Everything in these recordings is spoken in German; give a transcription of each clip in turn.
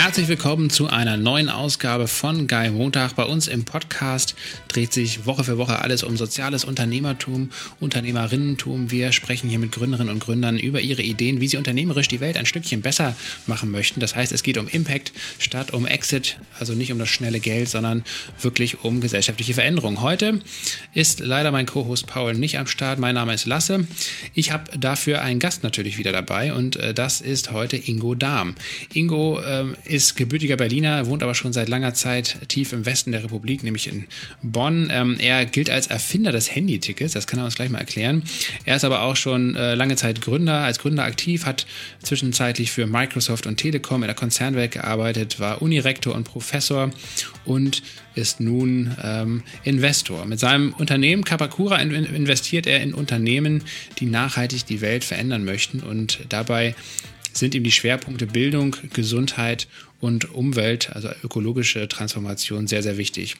Herzlich willkommen zu einer neuen Ausgabe von Guy Montag. Bei uns im Podcast dreht sich Woche für Woche alles um soziales Unternehmertum, Unternehmerinnentum. Wir sprechen hier mit Gründerinnen und Gründern über ihre Ideen, wie sie unternehmerisch die Welt ein Stückchen besser machen möchten. Das heißt, es geht um Impact statt um Exit, also nicht um das schnelle Geld, sondern wirklich um gesellschaftliche Veränderung. Heute ist leider mein Co-Host Paul nicht am Start. Mein Name ist Lasse. Ich habe dafür einen Gast natürlich wieder dabei und äh, das ist heute Ingo Dahm. Ingo ähm, ist gebürtiger Berliner, wohnt aber schon seit langer Zeit tief im Westen der Republik, nämlich in Bonn. Ähm, er gilt als Erfinder des Handy-Tickets, das kann er uns gleich mal erklären. Er ist aber auch schon äh, lange Zeit Gründer, als Gründer aktiv, hat zwischenzeitlich für Microsoft und Telekom in der Konzernwelt gearbeitet, war Unirektor und Professor und ist nun ähm, Investor. Mit seinem Unternehmen Kapakura investiert er in Unternehmen, die nachhaltig die Welt verändern möchten und dabei sind ihm die Schwerpunkte Bildung, Gesundheit und Umwelt, also ökologische Transformation, sehr, sehr wichtig.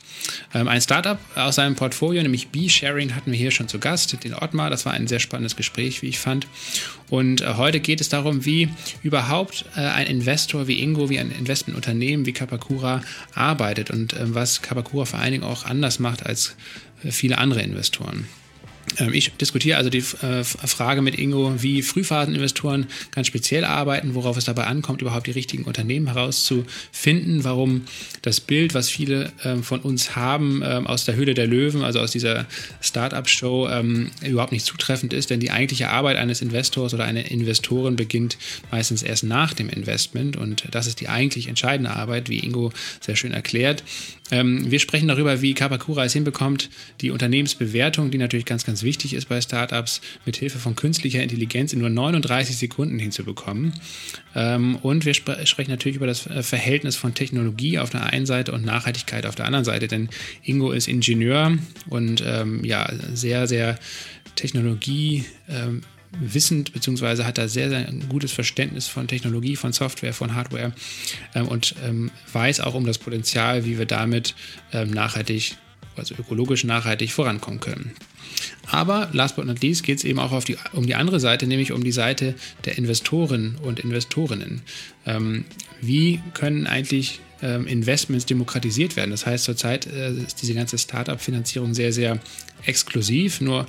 Ähm, ein Startup aus seinem Portfolio, nämlich B-Sharing, hatten wir hier schon zu Gast, den Ottmar. Das war ein sehr spannendes Gespräch, wie ich fand. Und äh, heute geht es darum, wie überhaupt äh, ein Investor wie Ingo, wie ein Investmentunternehmen wie Kapakura arbeitet und äh, was Kapakura vor allen Dingen auch anders macht als äh, viele andere Investoren. Ähm, ich diskutiere also die äh, Frage mit Ingo, wie Frühphaseninvestoren ganz speziell arbeiten, worauf es dabei ankommt, überhaupt die richtigen Unternehmen herauszufinden, warum das Bild, was viele ähm, von uns haben ähm, aus der Höhle der Löwen, also aus dieser Startup-Show, überhaupt nicht zutreffend ist, denn die eigentliche Arbeit eines Investors oder einer Investoren beginnt meistens erst nach dem Investment und das ist die eigentlich entscheidende Arbeit, wie Ingo sehr schön erklärt. wir sprechen darüber, wie Kapakura es hinbekommt, die Unternehmensbewertung, die natürlich ganz, ganz ganz wichtig ist bei Startups, mit Hilfe von künstlicher Intelligenz in nur 39 Sekunden hinzubekommen. Ähm, und wir spre sprechen natürlich über das äh, Verhältnis von Technologie auf der einen Seite und Nachhaltigkeit auf der anderen Seite, denn Ingo ist Ingenieur und ähm, ja, sehr, sehr Technologie. Ähm, wissend, beziehungsweise hat da sehr, sehr gutes Verständnis von Technologie, von Software, von Hardware ähm, und ähm, weiß auch um das Potenzial, wie wir damit ähm, nachhaltig, also ökologisch nachhaltig vorankommen können. Aber last but not least geht es eben auch die, um die andere Seite, nämlich um die Seite der Investoren und Investorinnen. Ähm, wie können eigentlich ähm, Investments demokratisiert werden? Das heißt, zurzeit äh, ist diese ganze Startup-Finanzierung sehr, sehr exklusiv. Nur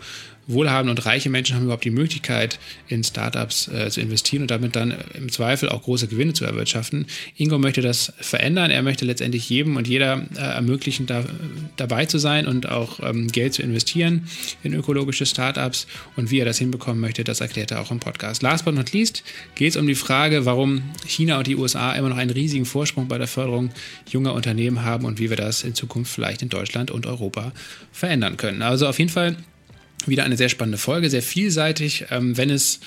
wohlhabende und reiche Menschen haben überhaupt die Möglichkeit, in Startups äh, zu investieren und damit dann im Zweifel auch große Gewinne zu erwirtschaften. Ingo möchte das verändern. Er möchte letztendlich jedem und jeder äh, ermöglichen, da, dabei zu sein und auch ähm, Geld zu investieren in ökologische Startups. Und wie er das hinbekommen möchte, das erklärt er auch im Podcast. Last but not least geht es um die Frage, warum China und die USA immer noch einen riesigen Vorsprung bei der Förderung junger Unternehmen haben und wie wir das in Zukunft vielleicht in Deutschland und Europa verändern können. Also auf jeden Fall wieder eine sehr spannende Folge, sehr vielseitig. Ähm, wenn es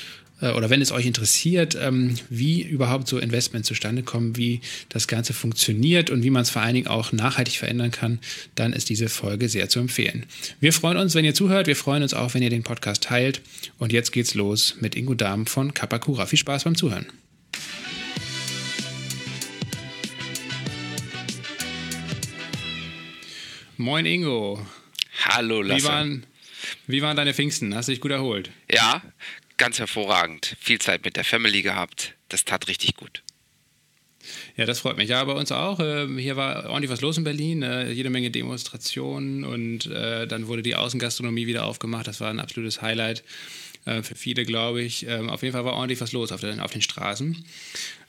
äh, oder wenn es euch interessiert, ähm, wie überhaupt so Investments zustande kommen, wie das Ganze funktioniert und wie man es vor allen Dingen auch nachhaltig verändern kann, dann ist diese Folge sehr zu empfehlen. Wir freuen uns, wenn ihr zuhört. Wir freuen uns auch, wenn ihr den Podcast teilt. Und jetzt geht's los mit Ingo Dahm von Kapakura. Viel Spaß beim Zuhören. Moin Ingo. Hallo Lasse. Wie waren, wie waren deine Pfingsten? Hast du dich gut erholt? Ja, ganz hervorragend. Viel Zeit mit der Family gehabt. Das tat richtig gut. Ja, das freut mich. Ja, bei uns auch. Ähm, hier war ordentlich was los in Berlin. Äh, jede Menge Demonstrationen und äh, dann wurde die Außengastronomie wieder aufgemacht. Das war ein absolutes Highlight äh, für viele, glaube ich. Ähm, auf jeden Fall war ordentlich was los auf den, auf den Straßen.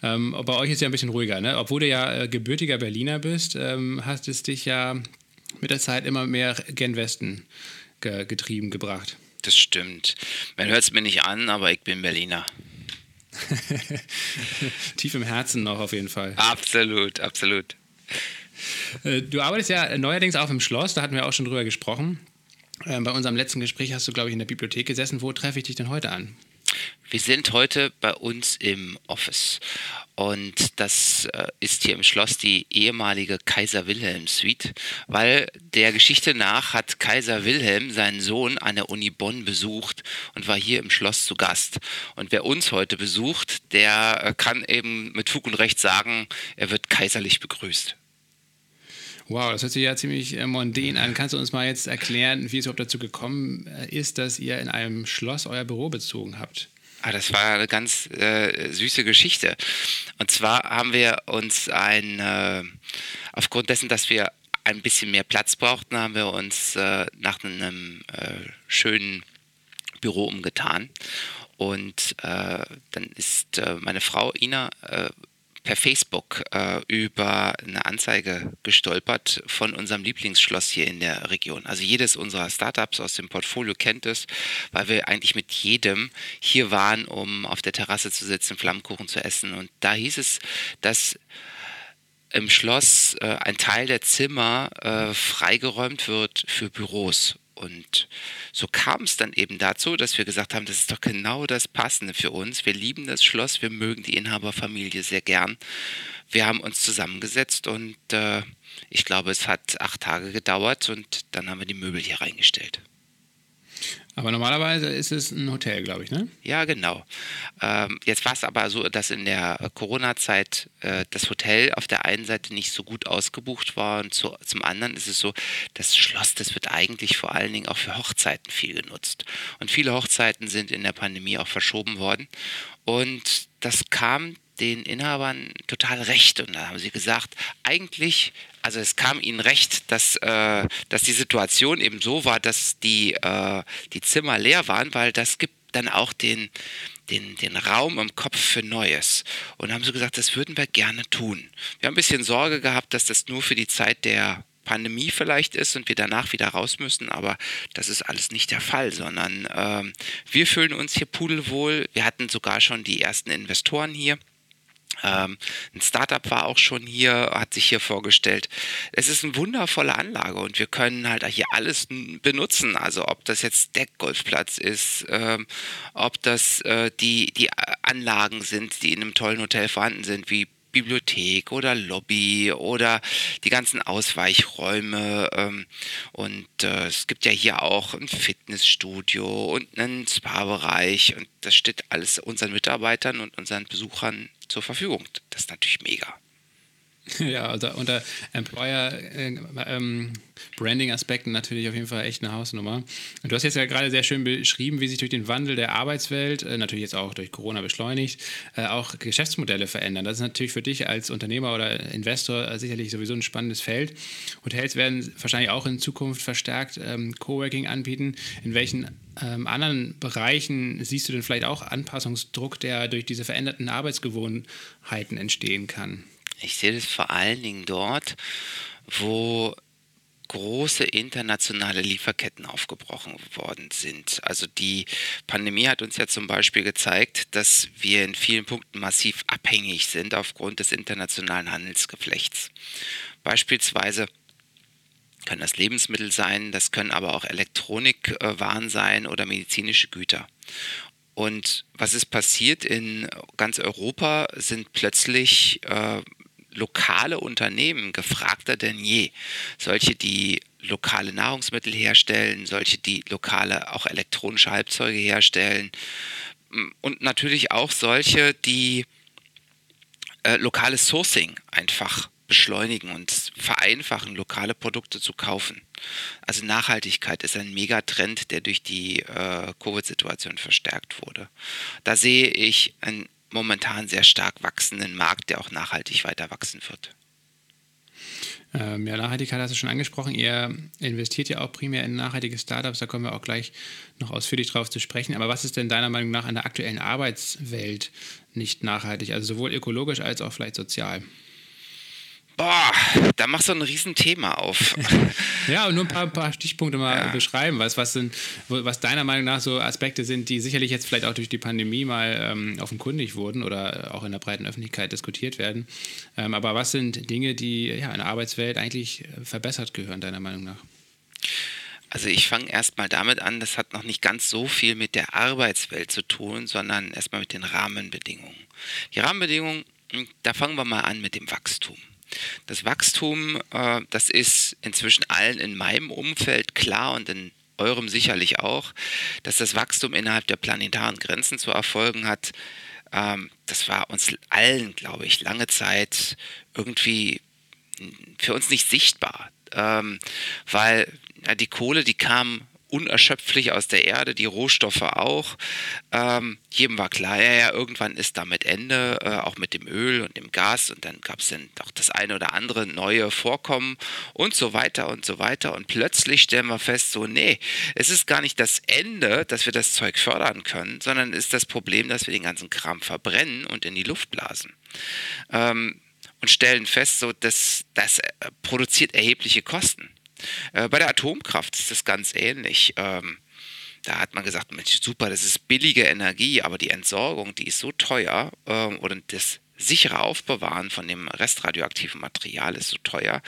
Ähm, bei euch ist ja ein bisschen ruhiger, ne? Obwohl du ja gebürtiger Berliner bist, hast es dich ja mit der Zeit immer mehr gen Westen ge getrieben gebracht. Das stimmt. Man hört es mir nicht an, aber ich bin Berliner. Tief im Herzen noch auf jeden Fall. Absolut, absolut. Äh, du arbeitest ja neuerdings auch im Schloss, da hatten wir auch schon drüber gesprochen. Äh, bei unserem letzten Gespräch hast du, glaube ich, in der Bibliothek gesessen. Wo treffe ich dich denn heute an? Wir sind heute bei uns im Office und das äh, ist hier im Schloss die ehemalige Kaiser Wilhelm Suite, weil der Geschichte nach hat Kaiser Wilhelm seinen Sohn an der Uni Bonn besucht und war hier im Schloss zu Gast. Und wer uns heute besucht, der äh, kann eben mit Fug und Recht sagen, er wird kaiserlich begrüßt. Wow, das hört sich ja ziemlich äh, mondän an. Kannst du uns mal jetzt erklären, wie es überhaupt dazu gekommen äh, ist, dass ihr in einem Schloss euer Büro bezogen habt? Ah, das war eine ganz äh, süße Geschichte. Und zwar haben wir uns ein, äh, aufgrund dessen, dass wir ein bisschen mehr Platz brauchten, haben wir uns äh, nach einem äh, schönen Büro umgetan. Und äh, dann ist meine Frau Ina per Facebook äh, über eine Anzeige gestolpert von unserem Lieblingsschloss hier in der Region. Also jedes unserer Startups aus dem Portfolio kennt es, weil wir eigentlich mit jedem hier waren, um auf der Terrasse zu sitzen, Flammkuchen zu essen. Und da hieß es, dass im Schloss äh, ein Teil der Zimmer äh, freigeräumt wird für Büros. Und so kam es dann eben dazu, dass wir gesagt haben, das ist doch genau das Passende für uns. Wir lieben das Schloss, wir mögen die Inhaberfamilie sehr gern. Wir haben uns zusammengesetzt und äh, ich glaube, es hat acht Tage gedauert und dann haben wir die Möbel hier reingestellt. Aber normalerweise ist es ein Hotel, glaube ich, ne? Ja, genau. Ähm, jetzt war es aber so, dass in der Corona-Zeit äh, das Hotel auf der einen Seite nicht so gut ausgebucht war und zu, zum anderen ist es so, das Schloss, das wird eigentlich vor allen Dingen auch für Hochzeiten viel genutzt. Und viele Hochzeiten sind in der Pandemie auch verschoben worden. Und das kam den Inhabern total recht. Und da haben sie gesagt, eigentlich, also es kam ihnen recht, dass, äh, dass die Situation eben so war, dass die, äh, die Zimmer leer waren, weil das gibt dann auch den, den, den Raum im Kopf für Neues. Und haben sie gesagt, das würden wir gerne tun. Wir haben ein bisschen Sorge gehabt, dass das nur für die Zeit der Pandemie vielleicht ist und wir danach wieder raus müssen, aber das ist alles nicht der Fall, sondern äh, wir fühlen uns hier pudelwohl. Wir hatten sogar schon die ersten Investoren hier. Ähm, ein Startup war auch schon hier, hat sich hier vorgestellt. Es ist eine wundervolle Anlage und wir können halt hier alles benutzen. Also ob das jetzt Deckgolfplatz ist, ähm, ob das äh, die, die Anlagen sind, die in einem tollen Hotel vorhanden sind, wie Bibliothek oder Lobby oder die ganzen Ausweichräume. Ähm, und äh, es gibt ja hier auch ein Fitnessstudio und einen Spa-Bereich und das steht alles unseren Mitarbeitern und unseren Besuchern zur Verfügung. Das ist natürlich mega. Ja, also unter Employer äh, ähm, natürlich auf jeden Fall echt eine Hausnummer. Du hast jetzt ja gerade sehr schön beschrieben, wie sich durch den Wandel der Arbeitswelt, äh, natürlich jetzt auch durch Corona beschleunigt, äh, auch Geschäftsmodelle verändern. Das ist natürlich für dich als Unternehmer oder Investor äh, sicherlich sowieso ein spannendes Feld. Hotels werden wahrscheinlich auch in Zukunft verstärkt ähm, Coworking anbieten. In welchen ähm, anderen Bereichen siehst du denn vielleicht auch Anpassungsdruck, der durch diese veränderten Arbeitsgewohnheiten entstehen kann? Ich sehe das vor allen Dingen dort, wo große internationale Lieferketten aufgebrochen worden sind. Also die Pandemie hat uns ja zum Beispiel gezeigt, dass wir in vielen Punkten massiv abhängig sind aufgrund des internationalen Handelsgeflechts. Beispielsweise können das Lebensmittel sein, das können aber auch Elektronikwaren sein oder medizinische Güter. Und was ist passiert in ganz Europa, sind plötzlich äh, lokale Unternehmen gefragter denn je. Solche, die lokale Nahrungsmittel herstellen, solche, die lokale auch elektronische Halbzeuge herstellen und natürlich auch solche, die äh, lokales Sourcing einfach beschleunigen und vereinfachen, lokale Produkte zu kaufen. Also Nachhaltigkeit ist ein Megatrend, der durch die äh, Covid-Situation verstärkt wurde. Da sehe ich ein momentan sehr stark wachsenden Markt, der auch nachhaltig weiter wachsen wird. Ähm, ja, Nachhaltigkeit hast du schon angesprochen. Ihr investiert ja auch primär in nachhaltige Startups, da kommen wir auch gleich noch ausführlich drauf zu sprechen. Aber was ist denn deiner Meinung nach an der aktuellen Arbeitswelt nicht nachhaltig, also sowohl ökologisch als auch vielleicht sozial? Boah, da machst du ein Riesenthema auf. ja, und nur ein paar, paar Stichpunkte mal ja. beschreiben, was, was, sind, was deiner Meinung nach so Aspekte sind, die sicherlich jetzt vielleicht auch durch die Pandemie mal ähm, offenkundig wurden oder auch in der breiten Öffentlichkeit diskutiert werden. Ähm, aber was sind Dinge, die ja, in der Arbeitswelt eigentlich verbessert gehören, deiner Meinung nach? Also ich fange erstmal damit an, das hat noch nicht ganz so viel mit der Arbeitswelt zu tun, sondern erstmal mit den Rahmenbedingungen. Die Rahmenbedingungen, hm, da fangen wir mal an mit dem Wachstum. Das Wachstum, äh, das ist inzwischen allen in meinem Umfeld klar und in eurem sicherlich auch, dass das Wachstum innerhalb der planetaren Grenzen zu erfolgen hat. Ähm, das war uns allen, glaube ich, lange Zeit irgendwie für uns nicht sichtbar, ähm, weil ja, die Kohle, die kam unerschöpflich aus der Erde, die Rohstoffe auch. Ähm, jedem war klar, ja, ja, irgendwann ist damit Ende, äh, auch mit dem Öl und dem Gas und dann gab es dann auch das eine oder andere neue Vorkommen und so weiter und so weiter. Und plötzlich stellen wir fest, so, nee, es ist gar nicht das Ende, dass wir das Zeug fördern können, sondern ist das Problem, dass wir den ganzen Kram verbrennen und in die Luft blasen. Ähm, und stellen fest, so, dass das äh, produziert erhebliche Kosten. Äh, bei der Atomkraft ist das ganz ähnlich. Ähm, da hat man gesagt, Mensch, super, das ist billige Energie, aber die Entsorgung, die ist so teuer ähm, oder das sichere Aufbewahren von dem restradioaktiven Material ist so teuer.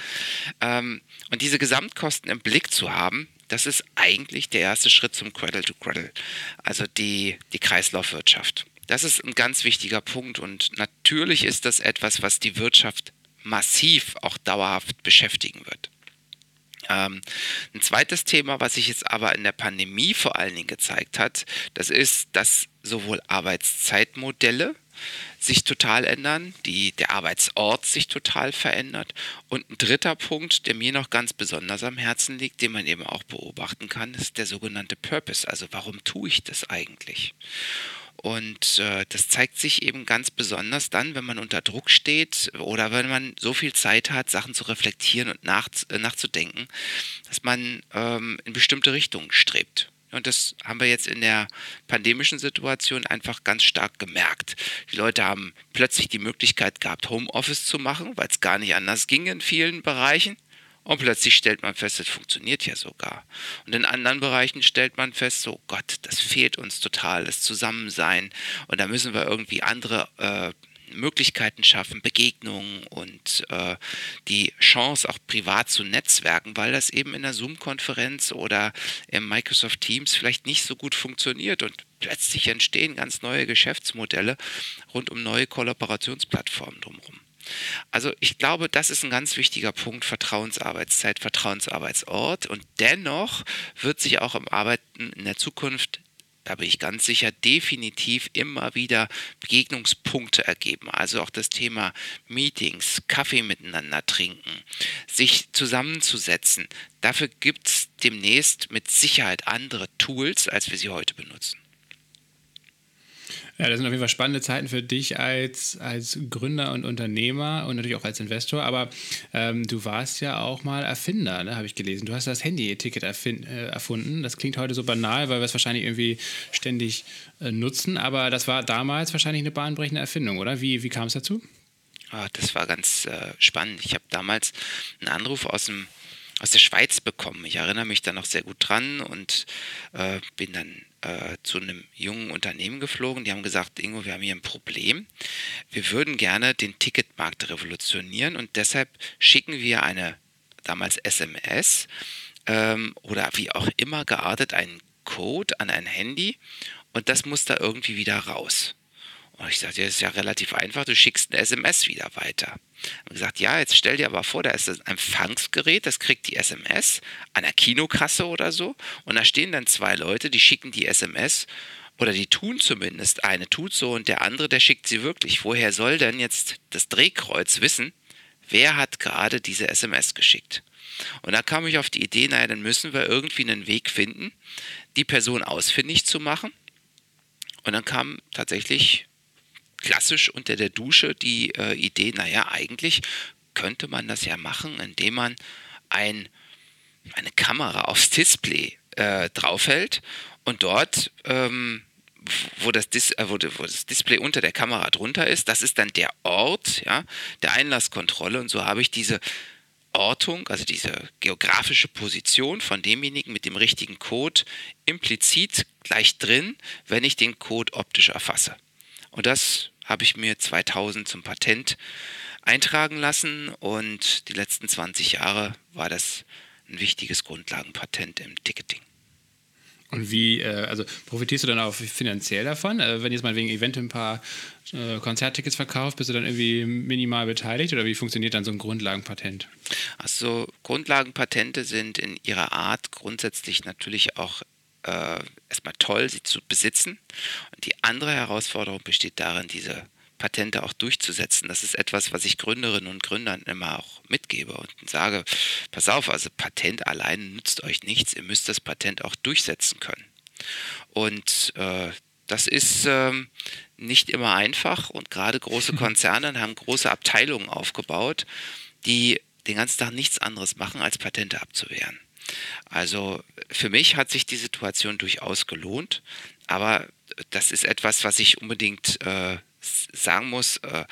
Ähm, und diese Gesamtkosten im Blick zu haben, das ist eigentlich der erste Schritt zum Cradle to Cradle, also die, die Kreislaufwirtschaft. Das ist ein ganz wichtiger Punkt und natürlich ist das etwas, was die Wirtschaft massiv auch dauerhaft beschäftigen wird. Ähm, ein zweites Thema, was sich jetzt aber in der Pandemie vor allen Dingen gezeigt hat, das ist, dass sowohl Arbeitszeitmodelle sich total ändern, die, der Arbeitsort sich total verändert. Und ein dritter Punkt, der mir noch ganz besonders am Herzen liegt, den man eben auch beobachten kann, ist der sogenannte Purpose. Also warum tue ich das eigentlich? Und äh, das zeigt sich eben ganz besonders dann, wenn man unter Druck steht oder wenn man so viel Zeit hat, Sachen zu reflektieren und nach, äh, nachzudenken, dass man ähm, in bestimmte Richtungen strebt. Und das haben wir jetzt in der pandemischen Situation einfach ganz stark gemerkt. Die Leute haben plötzlich die Möglichkeit gehabt, Homeoffice zu machen, weil es gar nicht anders ging in vielen Bereichen. Und plötzlich stellt man fest, es funktioniert ja sogar. Und in anderen Bereichen stellt man fest, so Gott, das fehlt uns total, das Zusammensein. Und da müssen wir irgendwie andere äh, Möglichkeiten schaffen, Begegnungen und äh, die Chance auch privat zu netzwerken, weil das eben in der Zoom-Konferenz oder im Microsoft Teams vielleicht nicht so gut funktioniert und plötzlich entstehen ganz neue Geschäftsmodelle rund um neue Kollaborationsplattformen drumherum. Also ich glaube, das ist ein ganz wichtiger Punkt, Vertrauensarbeitszeit, Vertrauensarbeitsort. Und dennoch wird sich auch im Arbeiten in der Zukunft da bin ich ganz sicher, definitiv immer wieder Begegnungspunkte ergeben. Also auch das Thema Meetings, Kaffee miteinander trinken, sich zusammenzusetzen. Dafür gibt es demnächst mit Sicherheit andere Tools, als wir sie heute benutzen. Ja, das sind auf jeden Fall spannende Zeiten für dich als, als Gründer und Unternehmer und natürlich auch als Investor. Aber ähm, du warst ja auch mal Erfinder, ne, habe ich gelesen. Du hast das Handy-Ticket äh, erfunden. Das klingt heute so banal, weil wir es wahrscheinlich irgendwie ständig äh, nutzen. Aber das war damals wahrscheinlich eine bahnbrechende Erfindung, oder? Wie, wie kam es dazu? Ah, das war ganz äh, spannend. Ich habe damals einen Anruf aus dem aus der Schweiz bekommen. Ich erinnere mich da noch sehr gut dran und äh, bin dann äh, zu einem jungen Unternehmen geflogen. Die haben gesagt, Ingo, wir haben hier ein Problem. Wir würden gerne den Ticketmarkt revolutionieren und deshalb schicken wir eine damals SMS ähm, oder wie auch immer geartet einen Code an ein Handy und das muss da irgendwie wieder raus. Und ich sagte, das ist ja relativ einfach, du schickst ein SMS wieder weiter. Und gesagt, ja, jetzt stell dir aber vor, da ist ein Empfangsgerät, das kriegt die SMS an der Kinokasse oder so. Und da stehen dann zwei Leute, die schicken die SMS oder die tun zumindest. Eine tut so und der andere, der schickt sie wirklich. Woher soll denn jetzt das Drehkreuz wissen, wer hat gerade diese SMS geschickt? Und da kam ich auf die Idee, naja, dann müssen wir irgendwie einen Weg finden, die Person ausfindig zu machen. Und dann kam tatsächlich klassisch unter der Dusche die äh, Idee, naja, eigentlich könnte man das ja machen, indem man ein, eine Kamera aufs Display äh, draufhält und dort, ähm, wo, das Dis äh, wo, wo, das Display unter der Kamera drunter ist, das ist dann der Ort ja, der Einlasskontrolle und so habe ich diese Ortung, also diese geografische Position von demjenigen mit dem richtigen Code implizit gleich drin, wenn ich den Code optisch erfasse. Und das habe ich mir 2000 zum Patent eintragen lassen und die letzten 20 Jahre war das ein wichtiges Grundlagenpatent im Ticketing. Und wie, äh, also profitierst du dann auch finanziell davon? Äh, wenn jetzt mal wegen Event ein paar äh, Konzerttickets verkauft, bist du dann irgendwie minimal beteiligt oder wie funktioniert dann so ein Grundlagenpatent? Also Grundlagenpatente sind in ihrer Art grundsätzlich natürlich auch äh, erstmal toll, sie zu besitzen. Und die andere Herausforderung besteht darin, diese Patente auch durchzusetzen. Das ist etwas, was ich Gründerinnen und Gründern immer auch mitgebe und sage, pass auf, also Patent allein nützt euch nichts, ihr müsst das Patent auch durchsetzen können. Und äh, das ist ähm, nicht immer einfach und gerade große Konzerne haben große Abteilungen aufgebaut, die den ganzen Tag nichts anderes machen, als Patente abzuwehren. Also für mich hat sich die Situation durchaus gelohnt, aber das ist etwas, was ich unbedingt äh, sagen muss. Äh,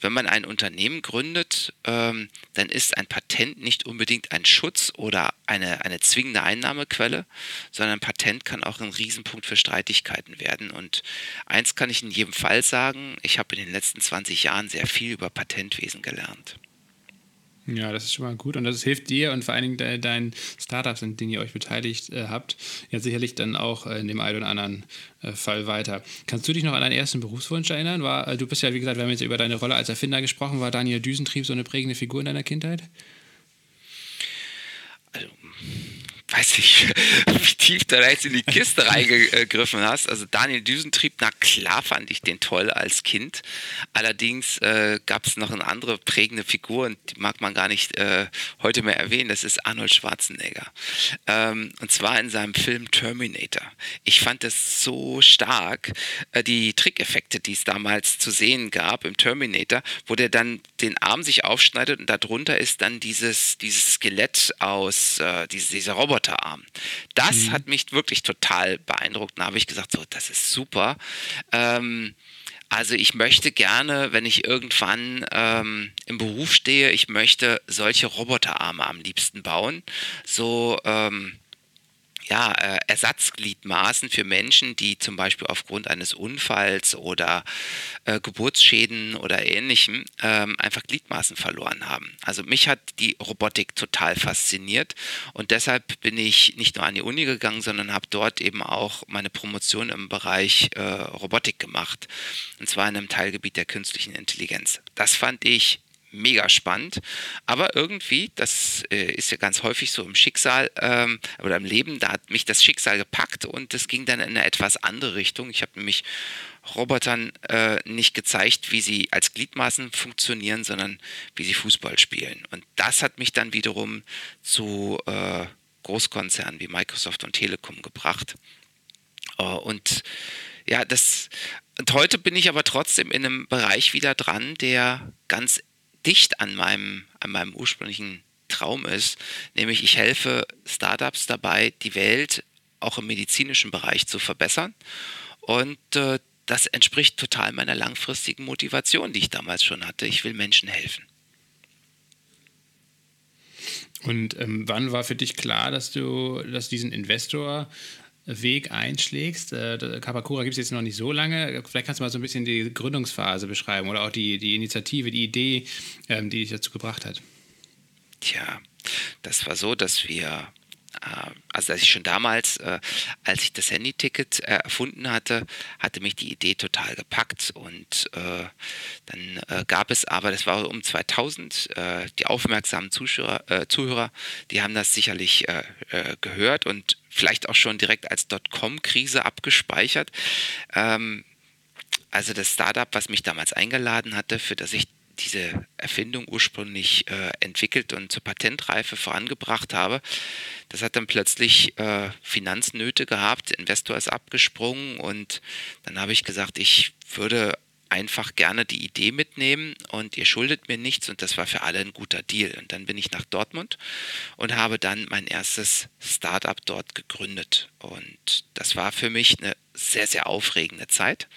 wenn man ein Unternehmen gründet, ähm, dann ist ein Patent nicht unbedingt ein Schutz oder eine, eine zwingende Einnahmequelle, sondern ein Patent kann auch ein Riesenpunkt für Streitigkeiten werden. Und eins kann ich in jedem Fall sagen, ich habe in den letzten 20 Jahren sehr viel über Patentwesen gelernt. Ja, das ist schon mal gut und das hilft dir und vor allen Dingen de deinen Startups, in denen ihr euch beteiligt äh, habt, ja sicherlich dann auch äh, in dem einen oder anderen äh, Fall weiter. Kannst du dich noch an deinen ersten Berufswunsch erinnern? War, äh, du bist ja, wie gesagt, wir haben jetzt über deine Rolle als Erfinder gesprochen, war Daniel Düsentrieb so eine prägende Figur in deiner Kindheit? Also, weiß ich, wie tief du da jetzt in die Kiste reingegriffen hast. Also Daniel Düsentrieb, na klar fand ich den toll als Kind. Allerdings äh, gab es noch eine andere prägende Figur und die mag man gar nicht äh, heute mehr erwähnen. Das ist Arnold Schwarzenegger. Ähm, und zwar in seinem Film Terminator. Ich fand das so stark. Äh, die Trickeffekte, die es damals zu sehen gab im Terminator, wo der dann den Arm sich aufschneidet und darunter ist dann dieses, dieses Skelett aus, äh, diese, dieser Roboter Roboterarm. Das mhm. hat mich wirklich total beeindruckt. Da habe ich gesagt, so, das ist super. Ähm, also ich möchte gerne, wenn ich irgendwann ähm, im Beruf stehe, ich möchte solche Roboterarme am liebsten bauen. So ähm, ja, äh, Ersatzgliedmaßen für Menschen, die zum Beispiel aufgrund eines Unfalls oder äh, Geburtsschäden oder ähnlichem ähm, einfach Gliedmaßen verloren haben. Also mich hat die Robotik total fasziniert und deshalb bin ich nicht nur an die Uni gegangen, sondern habe dort eben auch meine Promotion im Bereich äh, Robotik gemacht. Und zwar in einem Teilgebiet der künstlichen Intelligenz. Das fand ich mega spannend. Aber irgendwie, das äh, ist ja ganz häufig so im Schicksal ähm, oder im Leben, da hat mich das Schicksal gepackt und das ging dann in eine etwas andere Richtung. Ich habe nämlich Robotern äh, nicht gezeigt, wie sie als Gliedmaßen funktionieren, sondern wie sie Fußball spielen. Und das hat mich dann wiederum zu äh, Großkonzernen wie Microsoft und Telekom gebracht. Uh, und ja, das und heute bin ich aber trotzdem in einem Bereich wieder dran, der ganz dicht an meinem, an meinem ursprünglichen Traum ist, nämlich ich helfe Startups dabei, die Welt auch im medizinischen Bereich zu verbessern. Und äh, das entspricht total meiner langfristigen Motivation, die ich damals schon hatte. Ich will Menschen helfen. Und ähm, wann war für dich klar, dass du, dass diesen Investor Weg einschlägst. Äh, Kapakura gibt es jetzt noch nicht so lange. Vielleicht kannst du mal so ein bisschen die Gründungsphase beschreiben oder auch die, die Initiative, die Idee, ähm, die dich dazu gebracht hat. Tja, das war so, dass wir äh, also dass ich schon damals, äh, als ich das Handy-Ticket äh, erfunden hatte, hatte mich die Idee total gepackt und dann gab es aber, das war um 2000, äh, die aufmerksamen Zuhörer, die haben das sicherlich gehört und vielleicht auch schon direkt als Dotcom-Krise abgespeichert. Ähm, also das Startup, was mich damals eingeladen hatte, für das ich diese Erfindung ursprünglich äh, entwickelt und zur Patentreife vorangebracht habe, das hat dann plötzlich äh, Finanznöte gehabt, Investor ist abgesprungen und dann habe ich gesagt, ich würde einfach gerne die Idee mitnehmen und ihr schuldet mir nichts und das war für alle ein guter Deal. Und dann bin ich nach Dortmund und habe dann mein erstes Startup dort gegründet. Und das war für mich eine sehr, sehr aufregende Zeit.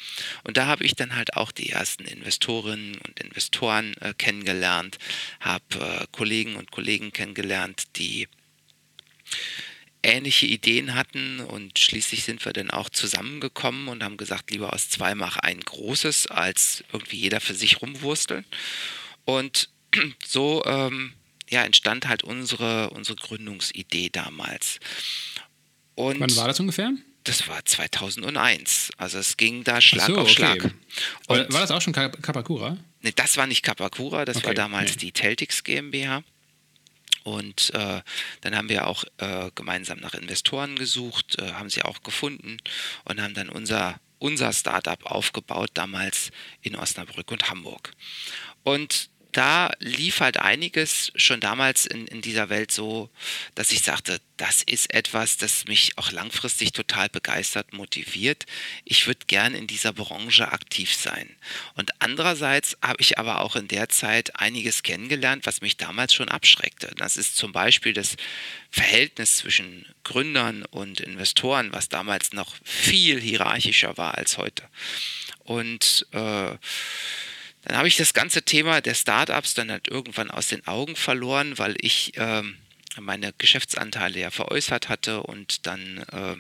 Und da habe ich dann halt auch die ersten Investorinnen und Investoren äh, kennengelernt, habe äh, Kollegen und Kollegen kennengelernt, die ähnliche Ideen hatten und schließlich sind wir dann auch zusammengekommen und haben gesagt, lieber aus zwei mach ein großes, als irgendwie jeder für sich rumwursteln. Und so ähm, ja, entstand halt unsere, unsere Gründungsidee damals. Und Wann war das ungefähr? Das war 2001. Also es ging da Schlag so, auf okay. Schlag. Und war das auch schon Kapakura? Nee, das war nicht Kapakura, das okay, war damals nee. die Teltix GmbH. Und äh, dann haben wir auch äh, gemeinsam nach Investoren gesucht, äh, haben sie auch gefunden und haben dann unser unser Startup aufgebaut, damals in Osnabrück und Hamburg. Und da lief halt einiges schon damals in, in dieser Welt so, dass ich sagte, das ist etwas, das mich auch langfristig total begeistert, motiviert. Ich würde gern in dieser Branche aktiv sein. Und andererseits habe ich aber auch in der Zeit einiges kennengelernt, was mich damals schon abschreckte. Das ist zum Beispiel das Verhältnis zwischen Gründern und Investoren, was damals noch viel hierarchischer war als heute. Und äh, dann habe ich das ganze Thema der Startups dann halt irgendwann aus den Augen verloren, weil ich ähm, meine Geschäftsanteile ja veräußert hatte und dann äh,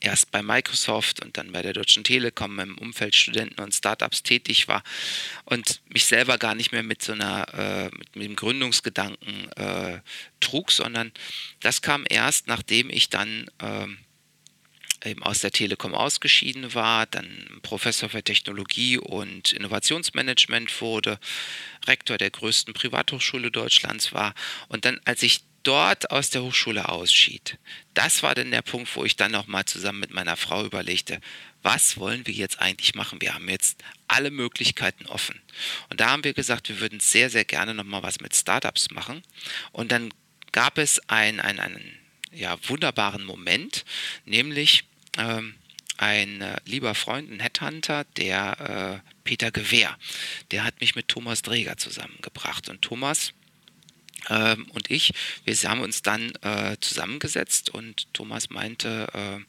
erst bei Microsoft und dann bei der Deutschen Telekom im Umfeld Studenten und Startups tätig war und mich selber gar nicht mehr mit so einer äh, mit, mit, dem Gründungsgedanken äh, trug, sondern das kam erst, nachdem ich dann äh, eben aus der Telekom ausgeschieden war, dann Professor für Technologie und Innovationsmanagement wurde, Rektor der größten Privathochschule Deutschlands war und dann, als ich dort aus der Hochschule ausschied, das war dann der Punkt, wo ich dann nochmal zusammen mit meiner Frau überlegte, was wollen wir jetzt eigentlich machen? Wir haben jetzt alle Möglichkeiten offen. Und da haben wir gesagt, wir würden sehr, sehr gerne nochmal was mit Startups machen. Und dann gab es ein, ein, einen ja, wunderbaren Moment, nämlich ähm, ein äh, lieber Freund, ein Headhunter, der äh, Peter Gewehr, der hat mich mit Thomas Dreger zusammengebracht. Und Thomas ähm, und ich, wir haben uns dann äh, zusammengesetzt und Thomas meinte, äh,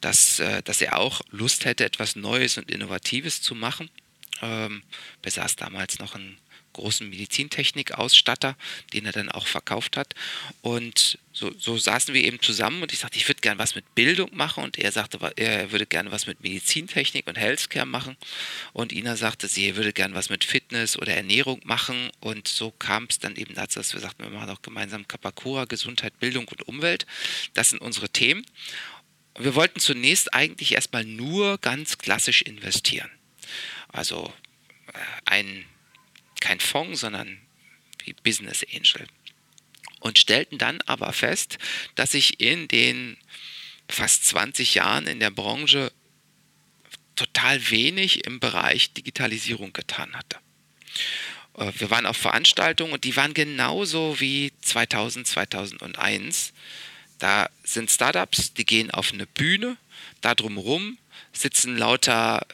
dass, äh, dass er auch Lust hätte, etwas Neues und Innovatives zu machen. Ähm, besaß damals noch einen großen Medizintechnik-Ausstatter, den er dann auch verkauft hat. Und so, so, saßen wir eben zusammen und ich sagte, ich würde gerne was mit Bildung machen und er sagte, er würde gerne was mit Medizintechnik und Healthcare machen und Ina sagte, sie würde gerne was mit Fitness oder Ernährung machen und so kam es dann eben dazu, dass wir sagten, wir machen auch gemeinsam Kapakura, Gesundheit, Bildung und Umwelt. Das sind unsere Themen. Und wir wollten zunächst eigentlich erstmal nur ganz klassisch investieren. Also äh, ein kein Fonds, sondern wie Business Angel. Und stellten dann aber fest, dass ich in den fast 20 Jahren in der Branche total wenig im Bereich Digitalisierung getan hatte. Äh, wir waren auf Veranstaltungen und die waren genauso wie 2000, 2001. Da sind Startups, die gehen auf eine Bühne, da drumherum sitzen lauter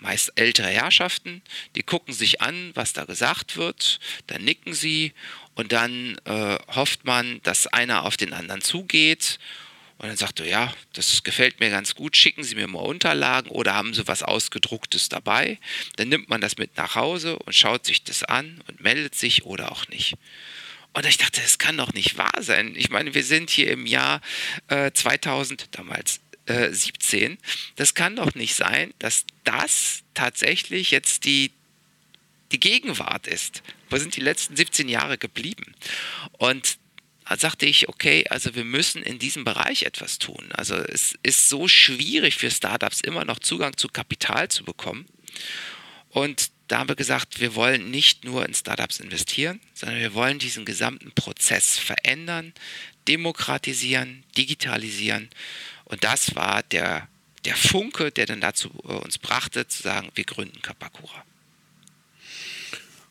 meist ältere Herrschaften, die gucken sich an, was da gesagt wird, dann nicken sie und dann äh, hofft man, dass einer auf den anderen zugeht und dann sagt er, ja, das gefällt mir ganz gut, schicken Sie mir mal Unterlagen oder haben Sie was Ausgedrucktes dabei. Dann nimmt man das mit nach Hause und schaut sich das an und meldet sich oder auch nicht. Und ich dachte, das kann doch nicht wahr sein. Ich meine, wir sind hier im Jahr äh, 2000, damals 17. Äh, das kann doch nicht sein, dass das tatsächlich jetzt die, die Gegenwart ist. Wo sind die letzten 17 Jahre geblieben? Und da sagte ich, okay, also wir müssen in diesem Bereich etwas tun. Also es ist so schwierig für Startups immer noch Zugang zu Kapital zu bekommen. Und da haben wir gesagt, wir wollen nicht nur in Startups investieren, sondern wir wollen diesen gesamten Prozess verändern, demokratisieren, digitalisieren und das war der, der Funke, der dann dazu äh, uns brachte, zu sagen, wir gründen Kapakura.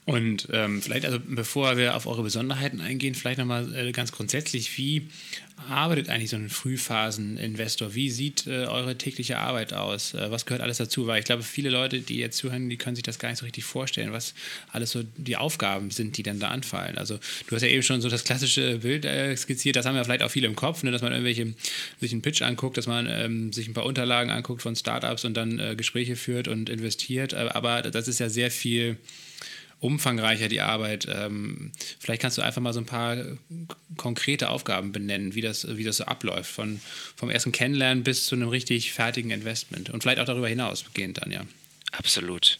Und ähm, vielleicht, also bevor wir auf eure Besonderheiten eingehen, vielleicht nochmal äh, ganz grundsätzlich, wie arbeitet eigentlich so ein Frühphasen-Investor? Wie sieht äh, eure tägliche Arbeit aus? Äh, was gehört alles dazu? Weil ich glaube, viele Leute, die jetzt zuhören, die können sich das gar nicht so richtig vorstellen, was alles so die Aufgaben sind, die dann da anfallen. Also du hast ja eben schon so das klassische Bild äh, skizziert, das haben ja vielleicht auch viele im Kopf, ne, dass man irgendwelche sich einen Pitch anguckt, dass man ähm, sich ein paar Unterlagen anguckt von Startups und dann äh, Gespräche führt und investiert. Äh, aber das ist ja sehr viel umfangreicher die Arbeit. Ähm, vielleicht kannst du einfach mal so ein paar konkrete Aufgaben benennen, wie das, wie das so abläuft, von, vom ersten Kennenlernen bis zu einem richtig fertigen Investment und vielleicht auch darüber hinaus gehend dann, ja. Absolut.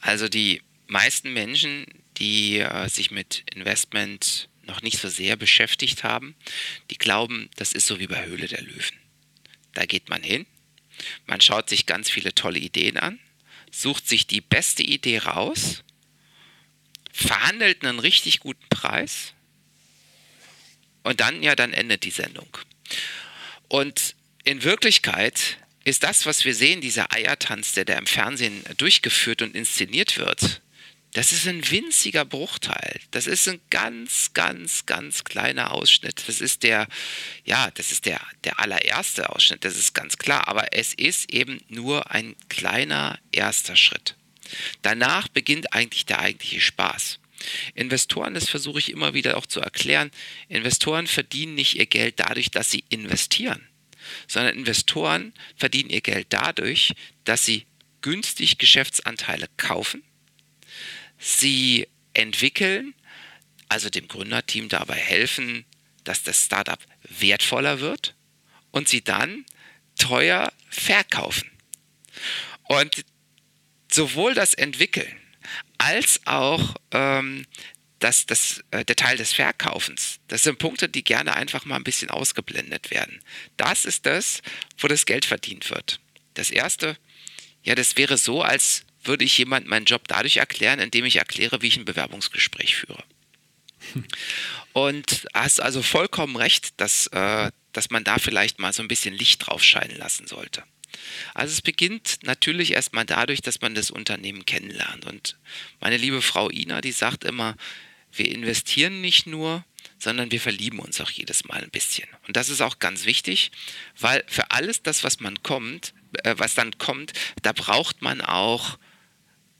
Also die meisten Menschen, die äh, sich mit Investment noch nicht so sehr beschäftigt haben, die glauben, das ist so wie bei Höhle der Löwen. Da geht man hin, man schaut sich ganz viele tolle Ideen an, sucht sich die beste Idee raus verhandelt einen richtig guten Preis und dann, ja, dann endet die Sendung. Und in Wirklichkeit ist das, was wir sehen, dieser Eiertanz, der da im Fernsehen durchgeführt und inszeniert wird, das ist ein winziger Bruchteil. Das ist ein ganz, ganz, ganz kleiner Ausschnitt. Das ist der, ja, das ist der, der allererste Ausschnitt, das ist ganz klar. Aber es ist eben nur ein kleiner erster Schritt. Danach beginnt eigentlich der eigentliche Spaß. Investoren, das versuche ich immer wieder auch zu erklären, Investoren verdienen nicht ihr Geld dadurch, dass sie investieren, sondern Investoren verdienen ihr Geld dadurch, dass sie günstig Geschäftsanteile kaufen Sie entwickeln, also dem Gründerteam dabei helfen, dass das Startup wertvoller wird und sie dann teuer verkaufen. Und sowohl das Entwickeln als auch ähm, das, das, äh, der Teil des Verkaufens, das sind Punkte, die gerne einfach mal ein bisschen ausgeblendet werden. Das ist das, wo das Geld verdient wird. Das erste, ja, das wäre so, als würde ich jemand meinen Job dadurch erklären, indem ich erkläre, wie ich ein Bewerbungsgespräch führe. Hm. Und hast also vollkommen recht, dass, äh, dass man da vielleicht mal so ein bisschen Licht drauf scheinen lassen sollte. Also es beginnt natürlich erstmal dadurch, dass man das Unternehmen kennenlernt. Und meine liebe Frau Ina, die sagt immer, wir investieren nicht nur, sondern wir verlieben uns auch jedes Mal ein bisschen. Und das ist auch ganz wichtig, weil für alles das, was man kommt, äh, was dann kommt, da braucht man auch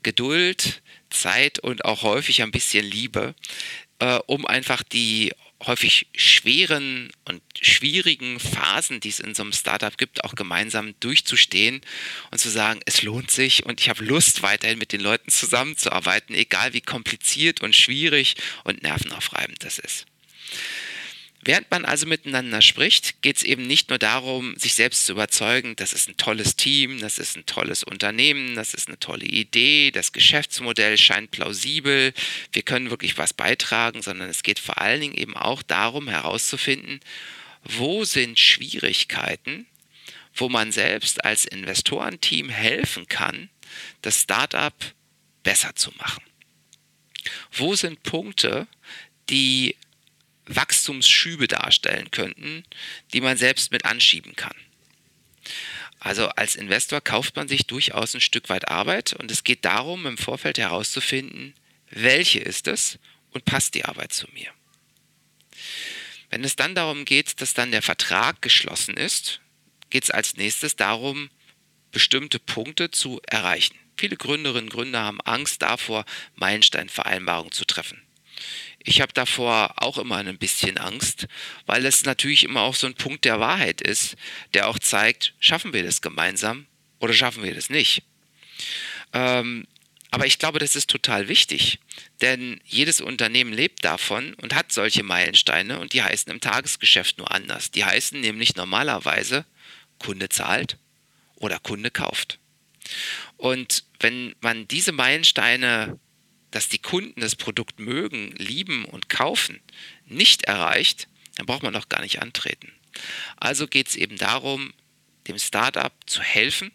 Geduld, Zeit und auch häufig ein bisschen Liebe, äh, um einfach die häufig schweren und schwierigen Phasen, die es in so einem Startup gibt, auch gemeinsam durchzustehen und zu sagen, es lohnt sich und ich habe Lust, weiterhin mit den Leuten zusammenzuarbeiten, egal wie kompliziert und schwierig und nervenaufreibend das ist. Während man also miteinander spricht, geht es eben nicht nur darum, sich selbst zu überzeugen, das ist ein tolles Team, das ist ein tolles Unternehmen, das ist eine tolle Idee, das Geschäftsmodell scheint plausibel, wir können wirklich was beitragen, sondern es geht vor allen Dingen eben auch darum herauszufinden, wo sind Schwierigkeiten, wo man selbst als Investorenteam helfen kann, das Startup besser zu machen. Wo sind Punkte, die Wachstumsschübe darstellen könnten, die man selbst mit anschieben kann. Also als Investor kauft man sich durchaus ein Stück weit Arbeit und es geht darum, im Vorfeld herauszufinden, welche ist es und passt die Arbeit zu mir. Wenn es dann darum geht, dass dann der Vertrag geschlossen ist, geht es als nächstes darum, bestimmte Punkte zu erreichen. Viele Gründerinnen und Gründer haben Angst davor, Meilensteinvereinbarungen zu treffen. Ich habe davor auch immer ein bisschen Angst, weil es natürlich immer auch so ein Punkt der Wahrheit ist, der auch zeigt, schaffen wir das gemeinsam oder schaffen wir das nicht. Ähm, aber ich glaube, das ist total wichtig, denn jedes Unternehmen lebt davon und hat solche Meilensteine und die heißen im Tagesgeschäft nur anders. Die heißen nämlich normalerweise, Kunde zahlt oder Kunde kauft. Und wenn man diese Meilensteine dass die Kunden das Produkt mögen, lieben und kaufen, nicht erreicht, dann braucht man doch gar nicht antreten. Also geht es eben darum, dem Startup zu helfen,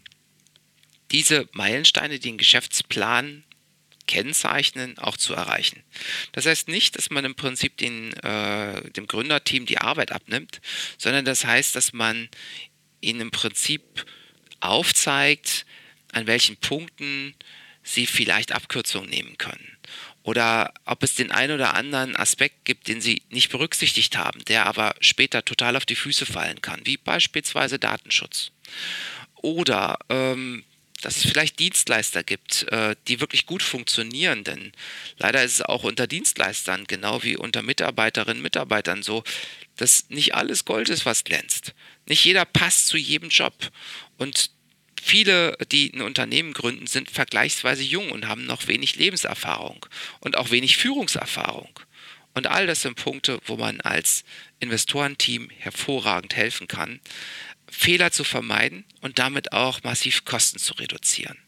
diese Meilensteine, die den Geschäftsplan kennzeichnen, auch zu erreichen. Das heißt nicht, dass man im Prinzip den, äh, dem Gründerteam die Arbeit abnimmt, sondern das heißt, dass man ihnen im Prinzip aufzeigt, an welchen Punkten sie vielleicht Abkürzungen nehmen können. Oder ob es den einen oder anderen Aspekt gibt, den sie nicht berücksichtigt haben, der aber später total auf die Füße fallen kann, wie beispielsweise Datenschutz. Oder ähm, dass es vielleicht Dienstleister gibt, äh, die wirklich gut funktionieren, denn leider ist es auch unter Dienstleistern, genau wie unter Mitarbeiterinnen und Mitarbeitern so, dass nicht alles Gold ist, was glänzt. Nicht jeder passt zu jedem Job. Und Viele, die ein Unternehmen gründen, sind vergleichsweise jung und haben noch wenig Lebenserfahrung und auch wenig Führungserfahrung. Und all das sind Punkte, wo man als Investorenteam hervorragend helfen kann, Fehler zu vermeiden und damit auch massiv Kosten zu reduzieren.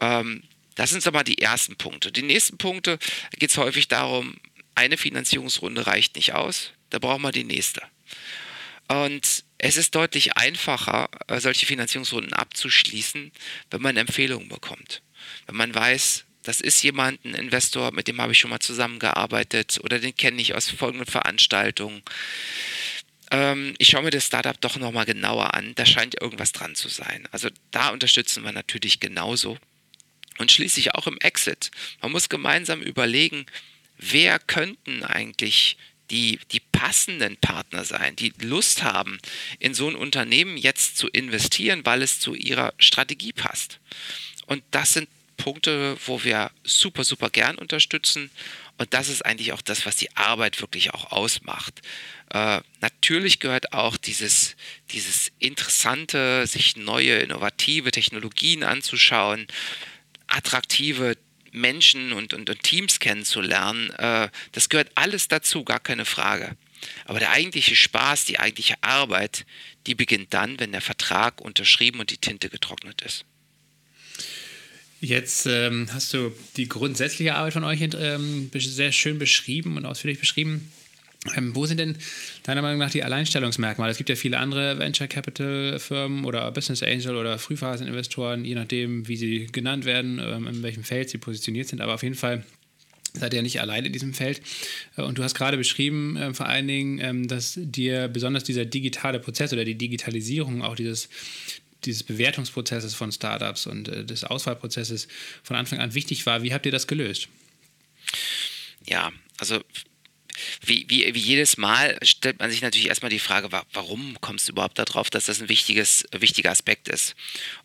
Ähm, das sind so mal die ersten Punkte. Die nächsten Punkte geht es häufig darum, eine Finanzierungsrunde reicht nicht aus, da brauchen wir die nächste. Und es ist deutlich einfacher, äh, solche Finanzierungsrunden abzuschließen, wenn man Empfehlungen bekommt. Wenn man weiß, das ist jemand, ein Investor, mit dem habe ich schon mal zusammengearbeitet oder den kenne ich aus folgenden Veranstaltungen. ähm, ich schaue mir das Startup doch nochmal genauer an, da scheint irgendwas dran zu sein. Also da unterstützen wir natürlich genauso. Und schließlich auch im Exit. Man muss gemeinsam überlegen, wer könnten eigentlich die, die passenden Partner sein, die Lust haben, in so ein Unternehmen jetzt zu investieren, weil es zu ihrer Strategie passt. Und das sind Punkte, wo wir super, super gern unterstützen. Und das ist eigentlich auch das, was die Arbeit wirklich auch ausmacht. Äh, natürlich gehört auch dieses, dieses interessante, sich neue, innovative Technologien anzuschauen, attraktive Menschen und, und, und Teams kennenzulernen. Äh, das gehört alles dazu, gar keine Frage. Aber der eigentliche Spaß, die eigentliche Arbeit, die beginnt dann, wenn der Vertrag unterschrieben und die Tinte getrocknet ist. Jetzt ähm, hast du die grundsätzliche Arbeit von euch ähm, sehr schön beschrieben und ausführlich beschrieben. Ähm, wo sind denn deiner Meinung nach die Alleinstellungsmerkmale? Es gibt ja viele andere Venture Capital Firmen oder Business Angel oder Frühphaseninvestoren, je nachdem, wie sie genannt werden, ähm, in welchem Feld sie positioniert sind. Aber auf jeden Fall seid ihr nicht allein in diesem Feld. Äh, und du hast gerade beschrieben, äh, vor allen Dingen, ähm, dass dir besonders dieser digitale Prozess oder die Digitalisierung auch dieses dieses Bewertungsprozesses von Startups und äh, des Auswahlprozesses von Anfang an wichtig war. Wie habt ihr das gelöst? Ja, also wie, wie, wie, jedes Mal stellt man sich natürlich erstmal die Frage, warum kommst du überhaupt darauf, dass das ein wichtiges, wichtiger Aspekt ist?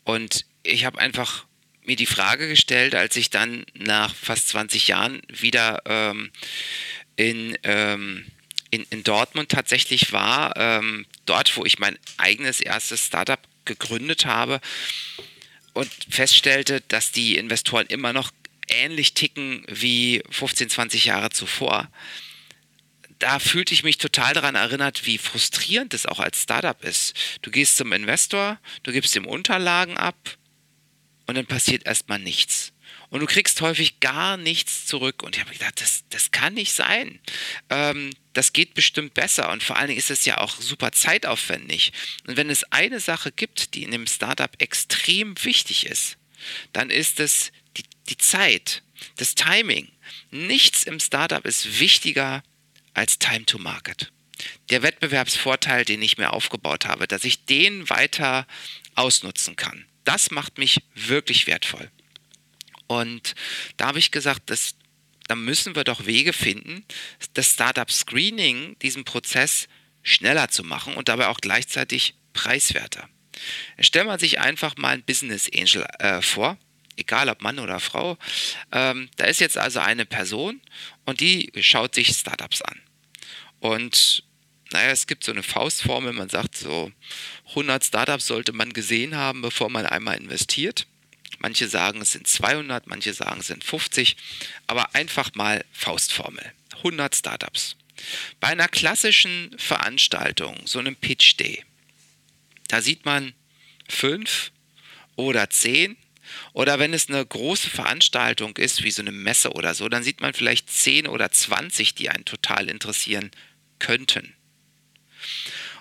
Und ich habe einfach mir die Frage gestellt, als ich dann nach fast 20 Jahren wieder ähm, in, ähm, in, in, Dortmund tatsächlich war, ähm, dort, wo ich mein eigenes erstes Startup gegründet habe und feststellte, dass die Investoren immer noch ähnlich ticken wie 15, 20 Jahre zuvor. Da fühlte ich mich total daran erinnert, wie frustrierend es auch als Startup ist. Du gehst zum Investor, du gibst ihm Unterlagen ab und dann passiert erstmal nichts und du kriegst häufig gar nichts zurück. Und ich habe gedacht, das, das kann nicht sein. Ähm, das geht bestimmt besser und vor allen Dingen ist es ja auch super zeitaufwendig. Und wenn es eine Sache gibt, die in dem Startup extrem wichtig ist, dann ist es die, die Zeit, das Timing. Nichts im Startup ist wichtiger als Time to Market. Der Wettbewerbsvorteil, den ich mir aufgebaut habe, dass ich den weiter ausnutzen kann. Das macht mich wirklich wertvoll. Und da habe ich gesagt, das, da müssen wir doch Wege finden, das Startup Screening, diesen Prozess schneller zu machen und dabei auch gleichzeitig preiswerter. Stellt man sich einfach mal ein Business Angel äh, vor, egal ob Mann oder Frau. Ähm, da ist jetzt also eine Person und die schaut sich Startups an. Und naja, es gibt so eine Faustformel, man sagt so, 100 Startups sollte man gesehen haben, bevor man einmal investiert. Manche sagen, es sind 200, manche sagen, es sind 50. Aber einfach mal Faustformel. 100 Startups. Bei einer klassischen Veranstaltung, so einem Pitch Day, da sieht man fünf oder zehn. Oder wenn es eine große Veranstaltung ist, wie so eine Messe oder so, dann sieht man vielleicht 10 oder 20, die einen total interessieren könnten.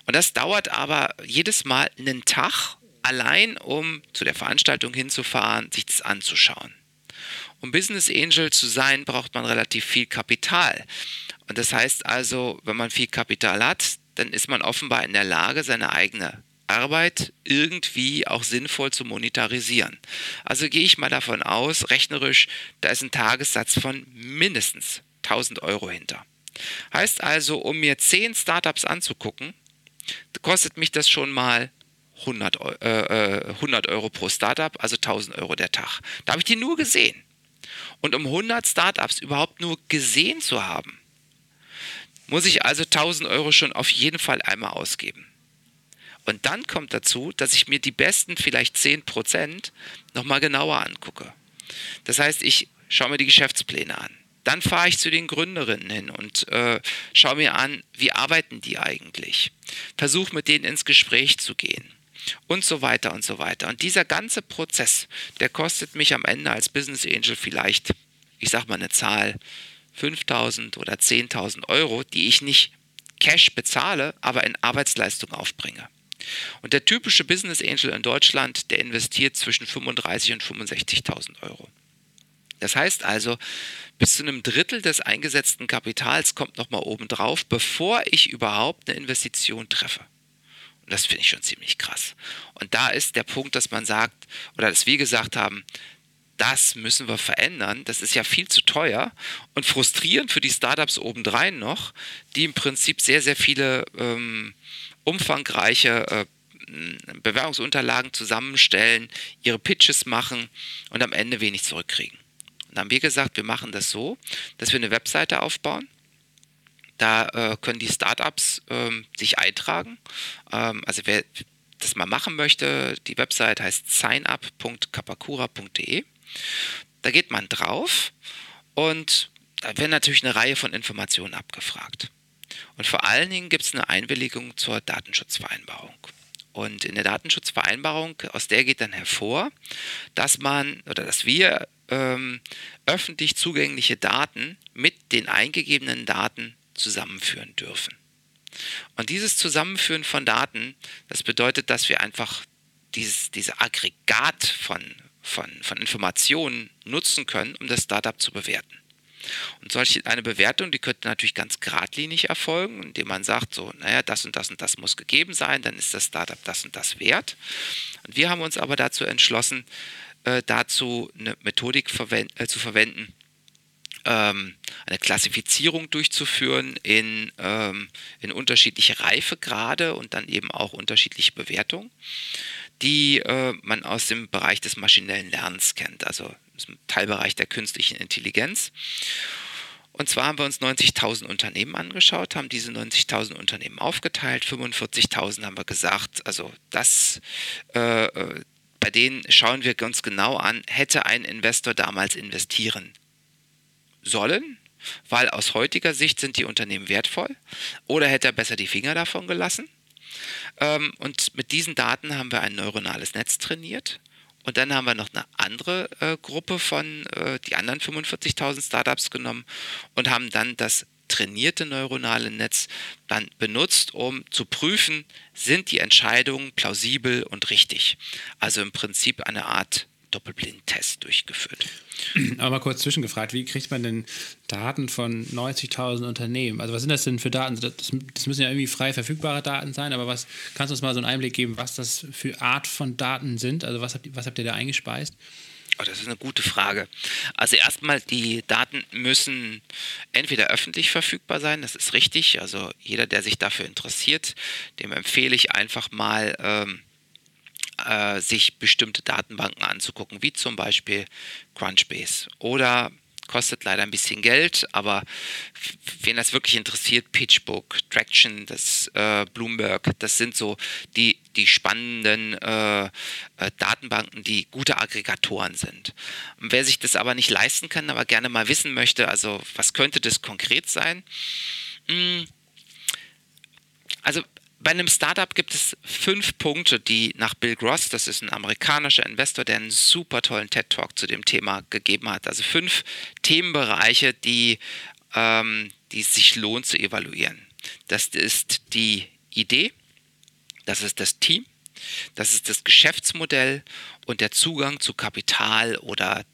Und das dauert aber jedes Mal einen Tag allein um zu der Veranstaltung hinzufahren, sich das anzuschauen. Um Business Angel zu sein, braucht man relativ viel Kapital. Und das heißt also, wenn man viel Kapital hat, dann ist man offenbar in der Lage, seine eigene Arbeit irgendwie auch sinnvoll zu monetarisieren. Also gehe ich mal davon aus, rechnerisch, da ist ein Tagessatz von mindestens 1000 Euro hinter. Heißt also, um mir 10 Startups anzugucken, kostet mich das schon mal 100, äh, 100 Euro pro Startup, also 1000 Euro der Tag. Da habe ich die nur gesehen. Und um 100 Startups überhaupt nur gesehen zu haben, muss ich also 1000 Euro schon auf jeden Fall einmal ausgeben. Und dann kommt dazu, dass ich mir die besten vielleicht 10% nochmal genauer angucke. Das heißt, ich schaue mir die Geschäftspläne an. Dann fahre ich zu den Gründerinnen hin und äh, schaue mir an, wie arbeiten die eigentlich. Versuche mit denen ins Gespräch zu gehen und so weiter und so weiter. Und dieser ganze Prozess, der kostet mich am Ende als Business Angel vielleicht, ich sag mal eine Zahl, 5000 oder 10.000 Euro, die ich nicht Cash bezahle, aber in Arbeitsleistung aufbringe. Und der typische Business Angel in Deutschland, der investiert zwischen 35 und 65.000 Euro. Das heißt also, bis zu einem Drittel des eingesetzten Kapitals kommt nochmal oben drauf, bevor ich überhaupt eine Investition treffe. Und das finde ich schon ziemlich krass. Und da ist der Punkt, dass man sagt, oder dass wir gesagt haben, das müssen wir verändern. Das ist ja viel zu teuer und frustrierend für die Startups obendrein noch, die im Prinzip sehr, sehr viele ähm, umfangreiche äh, Bewerbungsunterlagen zusammenstellen, ihre Pitches machen und am Ende wenig zurückkriegen. Und dann haben wir gesagt, wir machen das so, dass wir eine Webseite aufbauen. Da äh, können die Startups ähm, sich eintragen. Ähm, also wer das mal machen möchte, die Website heißt signup.kapakura.de. Da geht man drauf und da werden natürlich eine Reihe von Informationen abgefragt. Und vor allen Dingen gibt es eine Einwilligung zur Datenschutzvereinbarung. Und in der Datenschutzvereinbarung, aus der geht dann hervor, dass man oder dass wir ähm, öffentlich zugängliche Daten mit den eingegebenen Daten zusammenführen dürfen. Und dieses Zusammenführen von Daten, das bedeutet, dass wir einfach dieses, diese Aggregat von, von, von Informationen nutzen können, um das Startup zu bewerten. Und solche eine Bewertung, die könnte natürlich ganz geradlinig erfolgen, indem man sagt, so, naja, das und das und das muss gegeben sein, dann ist das Startup das und das wert. Und wir haben uns aber dazu entschlossen, äh, dazu eine Methodik verwend äh, zu verwenden, ähm, eine Klassifizierung durchzuführen in, ähm, in unterschiedliche Reifegrade und dann eben auch unterschiedliche Bewertungen, die äh, man aus dem Bereich des maschinellen Lernens kennt, also Teilbereich der künstlichen Intelligenz. Und zwar haben wir uns 90.000 Unternehmen angeschaut, haben diese 90.000 Unternehmen aufgeteilt. 45.000 haben wir gesagt, also das, äh, äh, bei denen schauen wir ganz genau an, hätte ein Investor damals investieren sollen, weil aus heutiger Sicht sind die Unternehmen wertvoll, oder hätte er besser die Finger davon gelassen. Ähm, und mit diesen Daten haben wir ein neuronales Netz trainiert. Und dann haben wir noch eine andere äh, Gruppe von äh, die anderen 45.000 Startups genommen und haben dann das trainierte neuronale Netz dann benutzt, um zu prüfen, sind die Entscheidungen plausibel und richtig. Also im Prinzip eine Art Doppelblindtest durchgeführt. Aber mal kurz zwischengefragt, wie kriegt man denn Daten von 90.000 Unternehmen? Also was sind das denn für Daten? Das, das, müssen ja irgendwie frei verfügbare Daten sein, aber was kannst du uns mal so einen Einblick geben, was das für Art von Daten sind? Also was habt, was habt ihr da eingespeist? Oh, das ist eine gute Frage. Also erstmal, die Daten müssen entweder öffentlich verfügbar sein, das ist richtig. Also jeder, der sich dafür interessiert, dem empfehle ich einfach mal ähm, äh, sich bestimmte Datenbanken anzugucken, wie zum Beispiel Crunchbase oder kostet leider ein bisschen Geld, aber wen das wirklich interessiert, PitchBook, Traction, das äh, Bloomberg, das sind so die, die spannenden äh, äh, Datenbanken, die gute Aggregatoren sind. Und wer sich das aber nicht leisten kann, aber gerne mal wissen möchte, also was könnte das konkret sein? Hm. Also bei einem Startup gibt es fünf Punkte, die nach Bill Gross, das ist ein amerikanischer Investor, der einen super tollen TED-Talk zu dem Thema gegeben hat. Also fünf Themenbereiche, die, ähm, die es sich lohnt zu evaluieren. Das ist die Idee, das ist das Team, das ist das Geschäftsmodell und der Zugang zu Kapital oder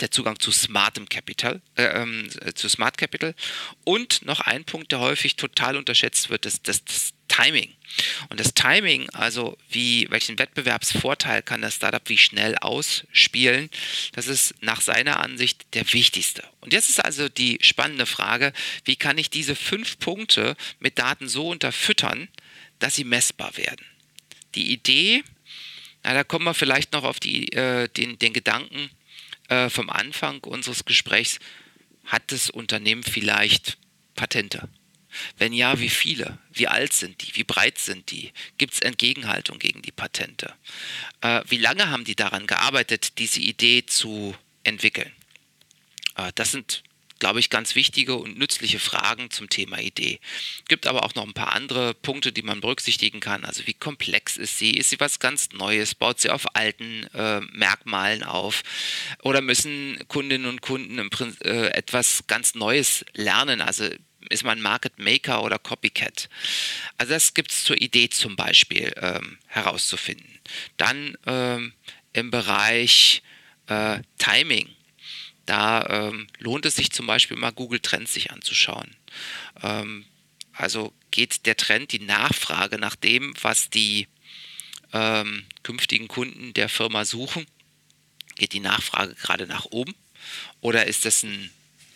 der Zugang zu smartem Capital, äh, ähm, zu Smart Capital. Und noch ein Punkt, der häufig total unterschätzt wird, ist das, das Timing. Und das Timing, also wie, welchen Wettbewerbsvorteil kann das Startup wie schnell ausspielen, das ist nach seiner Ansicht der wichtigste. Und jetzt ist also die spannende Frage, wie kann ich diese fünf Punkte mit Daten so unterfüttern, dass sie messbar werden? Die Idee, na, da kommen wir vielleicht noch auf die, äh, den, den Gedanken äh, vom Anfang unseres Gesprächs, hat das Unternehmen vielleicht Patente? Wenn ja, wie viele? Wie alt sind die? Wie breit sind die? Gibt es Entgegenhaltung gegen die Patente? Äh, wie lange haben die daran gearbeitet, diese Idee zu entwickeln? Äh, das sind, glaube ich, ganz wichtige und nützliche Fragen zum Thema Idee. Gibt aber auch noch ein paar andere Punkte, die man berücksichtigen kann. Also wie komplex ist sie? Ist sie was ganz Neues? Baut sie auf alten äh, Merkmalen auf? Oder müssen Kundinnen und Kunden äh, etwas ganz Neues lernen? Also ist man Market Maker oder Copycat? Also das gibt es zur Idee zum Beispiel ähm, herauszufinden. Dann ähm, im Bereich äh, Timing. Da ähm, lohnt es sich zum Beispiel mal Google Trends sich anzuschauen. Ähm, also geht der Trend, die Nachfrage nach dem, was die ähm, künftigen Kunden der Firma suchen, geht die Nachfrage gerade nach oben? Oder ist das ein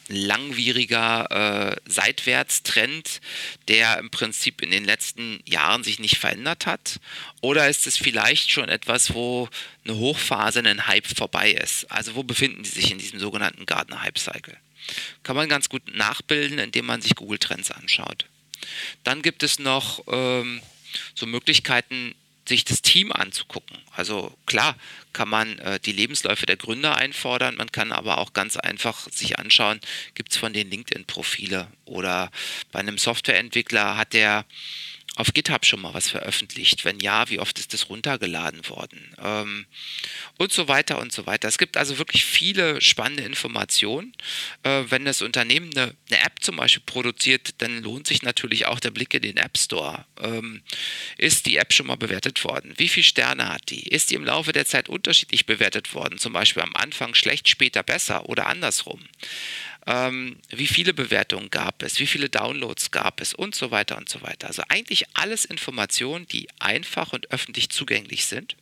langwieriger äh, Seitwärtstrend, der im Prinzip in den letzten Jahren sich nicht verändert hat? Oder ist es vielleicht schon etwas, wo eine Hochphase, ein Hype vorbei ist? Also wo befinden Sie sich in diesem sogenannten Gartner Hype Cycle? Kann man ganz gut nachbilden, indem man sich Google Trends anschaut. Dann gibt es noch ähm, so Möglichkeiten, sich das Team anzugucken. Also klar kann man äh, die Lebensläufe der Gründer einfordern, man kann aber auch ganz einfach sich anschauen, gibt es von den LinkedIn-Profile oder bei einem Softwareentwickler hat der auf GitHub schon mal was veröffentlicht? Wenn ja, wie oft ist das runtergeladen worden? Ähm, und so weiter und so weiter. Es gibt also wirklich viele spannende Informationen. Äh, wenn das Unternehmen eine, eine, App zum Beispiel produziert, dann lohnt sich natürlich auch der Blick in den App Store. Ähm, ist die App schon mal bewertet worden? Wie viele Sterne hat die? Ist die im Laufe der Zeit unterschiedlich bewertet worden? Zum Beispiel am Anfang schlecht, später besser oder andersrum? Ähm, wie viele Bewertungen gab es, wie viele Downloads gab es und so weiter und so weiter. Also eigentlich alles Informationen, die einfach und öffentlich zugänglich sind.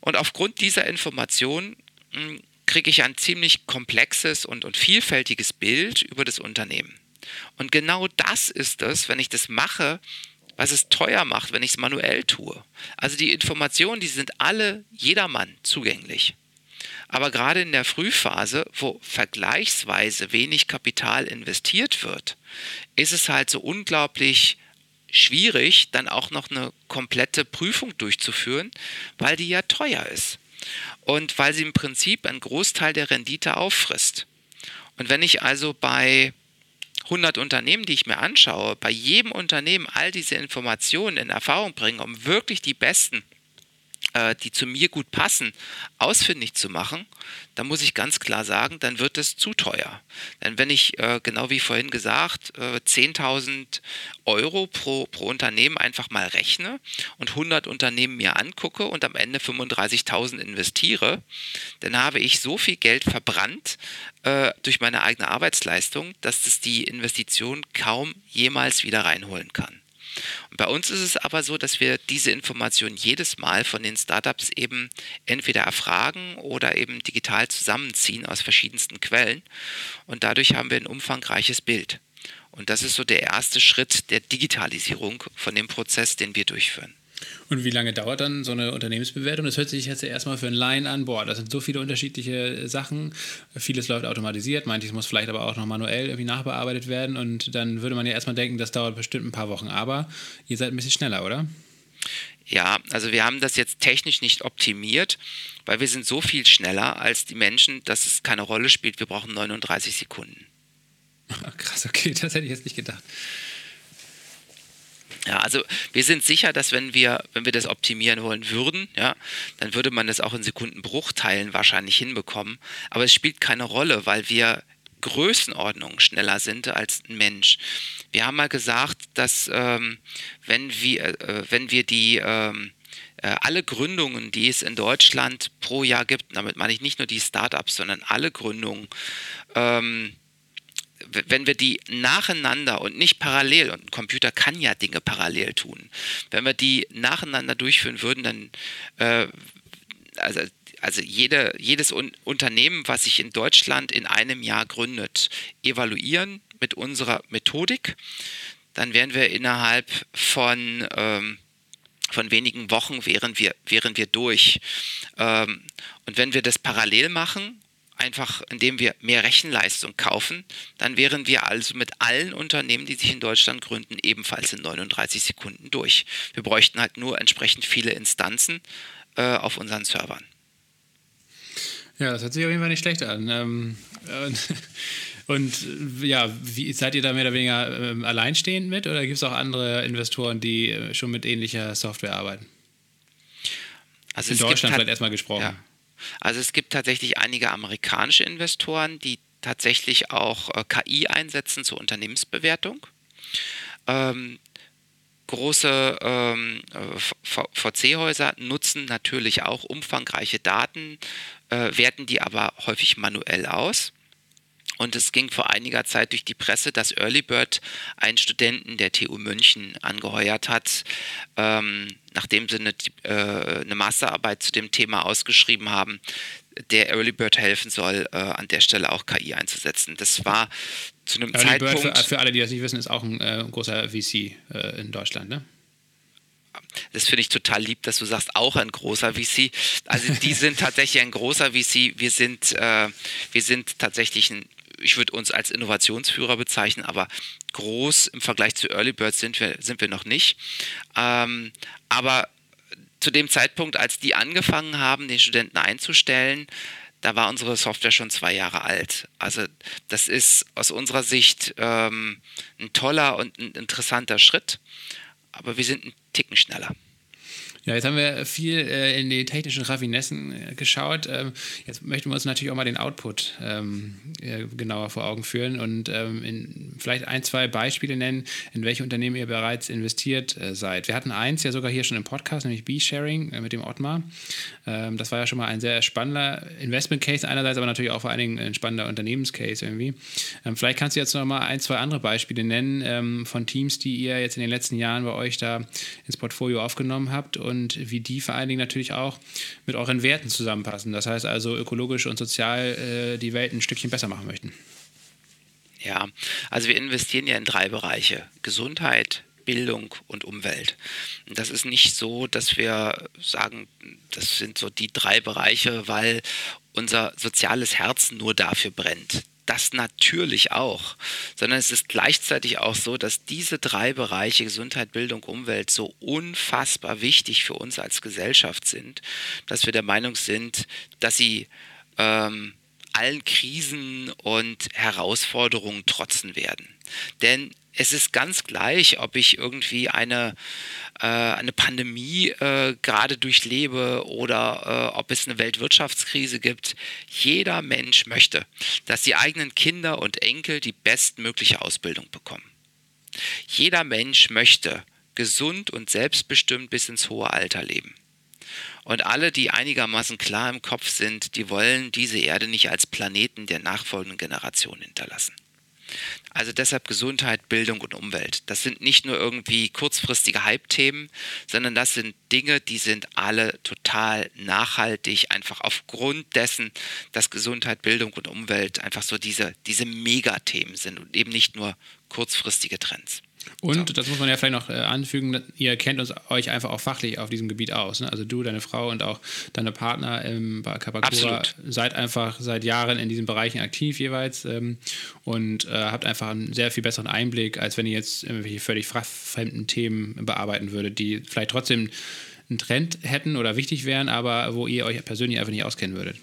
Und aufgrund dieser Informationen hm, kriege ich ein ziemlich komplexes und, und vielfältiges Bild über das Unternehmen. Und genau das ist es, wenn ich das mache, was es teuer macht, wenn ich es manuell tue. Also die Informationen, die sind alle jedermann zugänglich. Aber gerade in der Frühphase, wo vergleichsweise wenig Kapital investiert wird, ist es halt so unglaublich schwierig, dann auch noch eine komplette Prüfung durchzuführen, weil die ja teuer ist. Und weil sie im Prinzip einen Großteil der Rendite auffrisst. Und wenn ich also bei 100 Unternehmen, die ich mir anschaue, bei jedem Unternehmen all diese Informationen in Erfahrung bringe, um wirklich die besten äh, die zu mir gut passen, ausfindig zu machen, dann muss ich ganz klar sagen, dann wird es zu teuer. Denn wenn ich, äh, genau wie vorhin gesagt, äh, 10.000 Euro pro, pro Unternehmen einfach mal rechne und 100 Unternehmen mir angucke und am Ende 35.000 investiere, dann habe ich so viel Geld verbrannt äh, durch meine eigene Arbeitsleistung, dass das die Investition kaum jemals wieder reinholen kann. Und bei uns ist es aber so, dass wir diese Information jedes Mal von den Startups eben entweder erfragen oder eben digital zusammenziehen aus verschiedensten Quellen. Und dadurch haben wir ein umfangreiches Bild. Und das ist so der erste Schritt der Digitalisierung von dem Prozess, den wir durchführen. Und wie lange dauert dann so eine Unternehmensbewertung? Das hört sich jetzt erstmal für einen Laien an. Boah, das sind so viele unterschiedliche Sachen. Vieles läuft automatisiert, manches muss vielleicht aber auch noch manuell irgendwie nachbearbeitet werden. Und dann würde man ja erstmal denken, das dauert bestimmt ein paar Wochen. Aber ihr seid ein bisschen schneller, oder? Ja, also wir haben das jetzt technisch nicht optimiert, weil wir sind so viel schneller als die Menschen, dass es keine Rolle spielt. Wir brauchen 39 Sekunden. Krass, okay, das hätte ich jetzt nicht gedacht. Ja, also wir sind sicher, dass wenn wir, wenn wir das optimieren wollen würden, ja, dann würde man das auch in Sekundenbruchteilen wahrscheinlich hinbekommen. Aber es spielt keine Rolle, weil wir Größenordnungen schneller sind als ein Mensch. Wir haben mal gesagt, dass ähm, wenn, wir, äh, wenn wir die ähm, äh, alle Gründungen, die es in Deutschland pro Jahr gibt, damit meine ich nicht nur die Startups, sondern alle Gründungen, ähm, wenn wir die nacheinander und nicht parallel, und ein Computer kann ja Dinge parallel tun, wenn wir die nacheinander durchführen würden, dann, äh, also, also jede, jedes Un Unternehmen, was sich in Deutschland in einem Jahr gründet, evaluieren mit unserer Methodik, dann wären wir innerhalb von, ähm, von wenigen Wochen wären wir, wären wir durch. Ähm, und wenn wir das parallel machen, einfach indem wir mehr Rechenleistung kaufen, dann wären wir also mit allen Unternehmen, die sich in Deutschland gründen, ebenfalls in 39 Sekunden durch. Wir bräuchten halt nur entsprechend viele Instanzen äh, auf unseren Servern. Ja, das hört sich auf jeden Fall nicht schlecht an. Ähm, und, und, ja, wie, seid ihr da mehr oder weniger ähm, alleinstehend mit oder gibt es auch andere Investoren, die äh, schon mit ähnlicher Software arbeiten? Also in Deutschland vielleicht erstmal gesprochen. Ja. Also es gibt tatsächlich einige amerikanische Investoren, die tatsächlich auch äh, KI einsetzen zur Unternehmensbewertung. Ähm, Große ähm, VC-Häuser nutzen natürlich auch umfangreiche Daten, äh, werten die aber häufig manuell aus. Und es ging vor einiger Zeit durch die Presse, dass Early Bird einen Studenten der TU München angeheuert hat, ähm, nachdem sie eine, äh, eine, Masterarbeit zu dem Thema ausgeschrieben haben, der Early Bird helfen soll, äh, an der Stelle auch KI einzusetzen. Das war zu einem Early Zeitpunkt. Bird, für, für, alle, die das nicht wissen, ist auch ein äh, großer VC äh, in Deutschland, ne? Das finde ich total lieb, dass du sagst, auch ein großer VC. Also die sind tatsächlich ein großer VC. Wir sind, äh, wir sind tatsächlich ein ich würde uns als Innovationsführer bezeichnen, aber groß im Vergleich zu Early Birds sind wir, sind wir noch nicht. Ähm, aber zu dem Zeitpunkt, als die angefangen haben, den Studenten einzustellen, da war unsere Software schon zwei Jahre alt. Also das ist aus unserer Sicht ähm, ein toller und ein interessanter Schritt, aber wir sind einen Ticken schneller. Ja, jetzt haben wir viel äh, in die technischen Raffinessen äh, geschaut. Ähm, jetzt möchten wir uns natürlich auch mal den Output ähm, äh, genauer vor Augen führen und ähm, in, vielleicht ein, zwei Beispiele nennen, in welche Unternehmen ihr bereits investiert äh, seid. Wir hatten eins ja sogar hier schon im Podcast, nämlich B-Sharing äh, mit dem Ottmar. Ähm, das war ja schon mal ein sehr spannender Investment-Case einerseits, aber natürlich auch vor allen Dingen ein spannender Unternehmenscase irgendwie. Ähm, vielleicht kannst du jetzt noch mal ein, zwei andere Beispiele nennen ähm, von Teams, die ihr jetzt in den letzten Jahren bei euch da ins Portfolio aufgenommen habt und und wie die vor allen Dingen natürlich auch mit euren Werten zusammenpassen. Das heißt also ökologisch und sozial äh, die Welt ein Stückchen besser machen möchten. Ja, also wir investieren ja in drei Bereiche. Gesundheit, Bildung und Umwelt. Das ist nicht so, dass wir sagen, das sind so die drei Bereiche, weil unser soziales Herz nur dafür brennt das natürlich auch, sondern es ist gleichzeitig auch so, dass diese drei Bereiche Gesundheit, Bildung, Umwelt so unfassbar wichtig für uns als Gesellschaft sind, dass wir der Meinung sind, dass sie ähm, allen Krisen und Herausforderungen trotzen werden. Denn es ist ganz gleich, ob ich irgendwie eine, äh, eine Pandemie äh, gerade durchlebe oder äh, ob es eine Weltwirtschaftskrise gibt. Jeder Mensch möchte, dass die eigenen Kinder und Enkel die bestmögliche Ausbildung bekommen. Jeder Mensch möchte gesund und selbstbestimmt bis ins hohe Alter leben. Und alle, die einigermaßen klar im Kopf sind, die wollen diese Erde nicht als Planeten der nachfolgenden Generation hinterlassen. Also deshalb Gesundheit, Bildung und Umwelt. Das sind nicht nur irgendwie kurzfristige Hype-Themen, sondern das sind Dinge, die sind alle total nachhaltig, einfach aufgrund dessen, dass Gesundheit, Bildung und Umwelt einfach so diese, diese Megathemen sind und eben nicht nur kurzfristige Trends. Und so. das muss man ja vielleicht noch äh, anfügen, ihr kennt uns, euch einfach auch fachlich auf diesem Gebiet aus. Ne? Also du, deine Frau und auch deine Partner im bei Kapakura seid einfach seit Jahren in diesen Bereichen aktiv jeweils ähm, und äh, habt einfach einen sehr viel besseren Einblick, als wenn ihr jetzt irgendwelche völlig fremden Themen bearbeiten würdet, die vielleicht trotzdem einen Trend hätten oder wichtig wären, aber wo ihr euch persönlich einfach nicht auskennen würdet.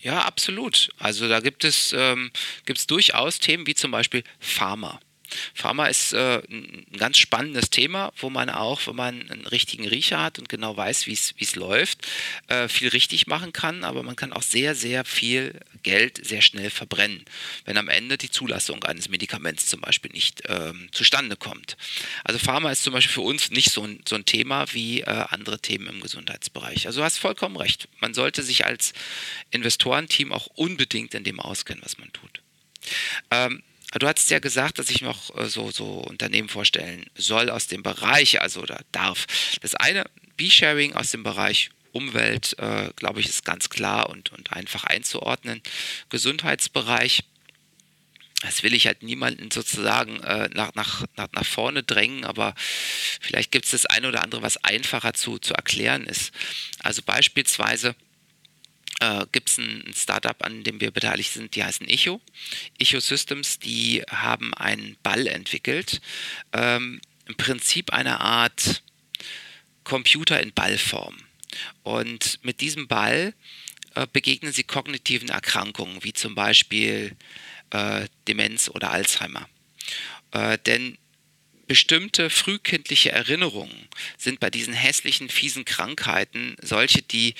Ja, absolut. Also da gibt es, ähm, gibt es durchaus Themen wie zum Beispiel Pharma. Pharma ist äh, ein ganz spannendes Thema, wo man auch, wenn man einen richtigen Riecher hat und genau weiß, wie es läuft, äh, viel richtig machen kann, aber man kann auch sehr, sehr viel Geld sehr schnell verbrennen, wenn am Ende die Zulassung eines Medikaments zum Beispiel nicht ähm, zustande kommt. Also Pharma ist zum Beispiel für uns nicht so ein, so ein Thema wie äh, andere Themen im Gesundheitsbereich. Also du hast vollkommen recht. Man sollte sich als Investorenteam auch unbedingt in dem auskennen, was man tut. Ähm, Du hattest ja gesagt, dass ich noch äh, so, so Unternehmen vorstellen soll aus dem Bereich, also oder darf. Das eine, B-Sharing aus dem Bereich Umwelt, äh, glaube ich, ist ganz klar und, und einfach einzuordnen. Gesundheitsbereich, das will ich halt niemanden sozusagen äh, nach, nach, nach, nach vorne drängen, aber vielleicht gibt es das eine oder andere, was einfacher zu, zu erklären ist. Also beispielsweise äh, gibt es ein, Startup, an dem wir beteiligt sind, die heißen Echo. Echo Systems, die haben einen Ball entwickelt. Ähm, Im Prinzip eine Art Computer in Ballform. Und mit diesem Ball äh, begegnen sie kognitiven Erkrankungen, wie zum Beispiel äh, Demenz oder Alzheimer. Äh, denn bestimmte frühkindliche Erinnerungen sind bei diesen hässlichen, fiesen Krankheiten solche, die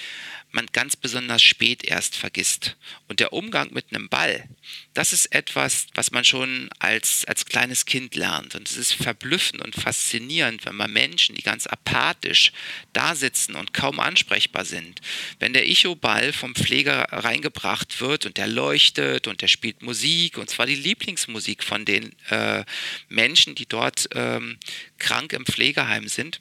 man ganz besonders spät erst vergisst. Und der Umgang mit einem Ball, das ist etwas, was man schon als, als kleines Kind lernt. Und es ist verblüffend und faszinierend, wenn man Menschen, die ganz apathisch da sitzen und kaum ansprechbar sind, wenn der Icho-Ball vom Pfleger reingebracht wird und der leuchtet und der spielt Musik, und zwar die Lieblingsmusik von den äh, Menschen, die dort ähm, krank im Pflegeheim sind,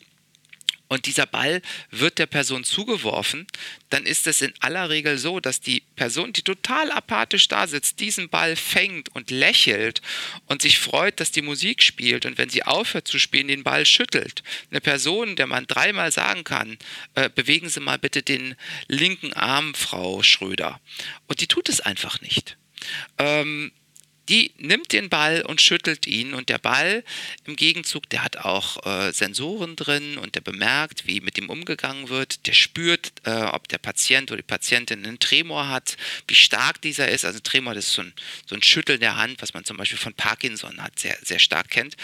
und dieser Ball wird der Person zugeworfen, dann ist es in aller Regel so, dass die Person, die total apathisch da sitzt, diesen Ball fängt und lächelt und sich freut, dass die Musik spielt und wenn sie aufhört zu spielen, den Ball schüttelt. Eine Person, der man dreimal sagen kann, äh, bewegen Sie mal bitte den linken Arm, Frau Schröder. Und die tut es einfach nicht. Ähm, die nimmt den Ball und schüttelt ihn und der Ball im Gegenzug, der hat auch äh, Sensoren drin und der bemerkt, wie mit ihm umgegangen wird, der spürt, äh, ob der Patient oder die Patientin einen Tremor hat, wie stark dieser ist. Also Tremor das ist so ein, so ein Schütteln der Hand, was man zum Beispiel von Parkinson hat, sehr, sehr stark kennt.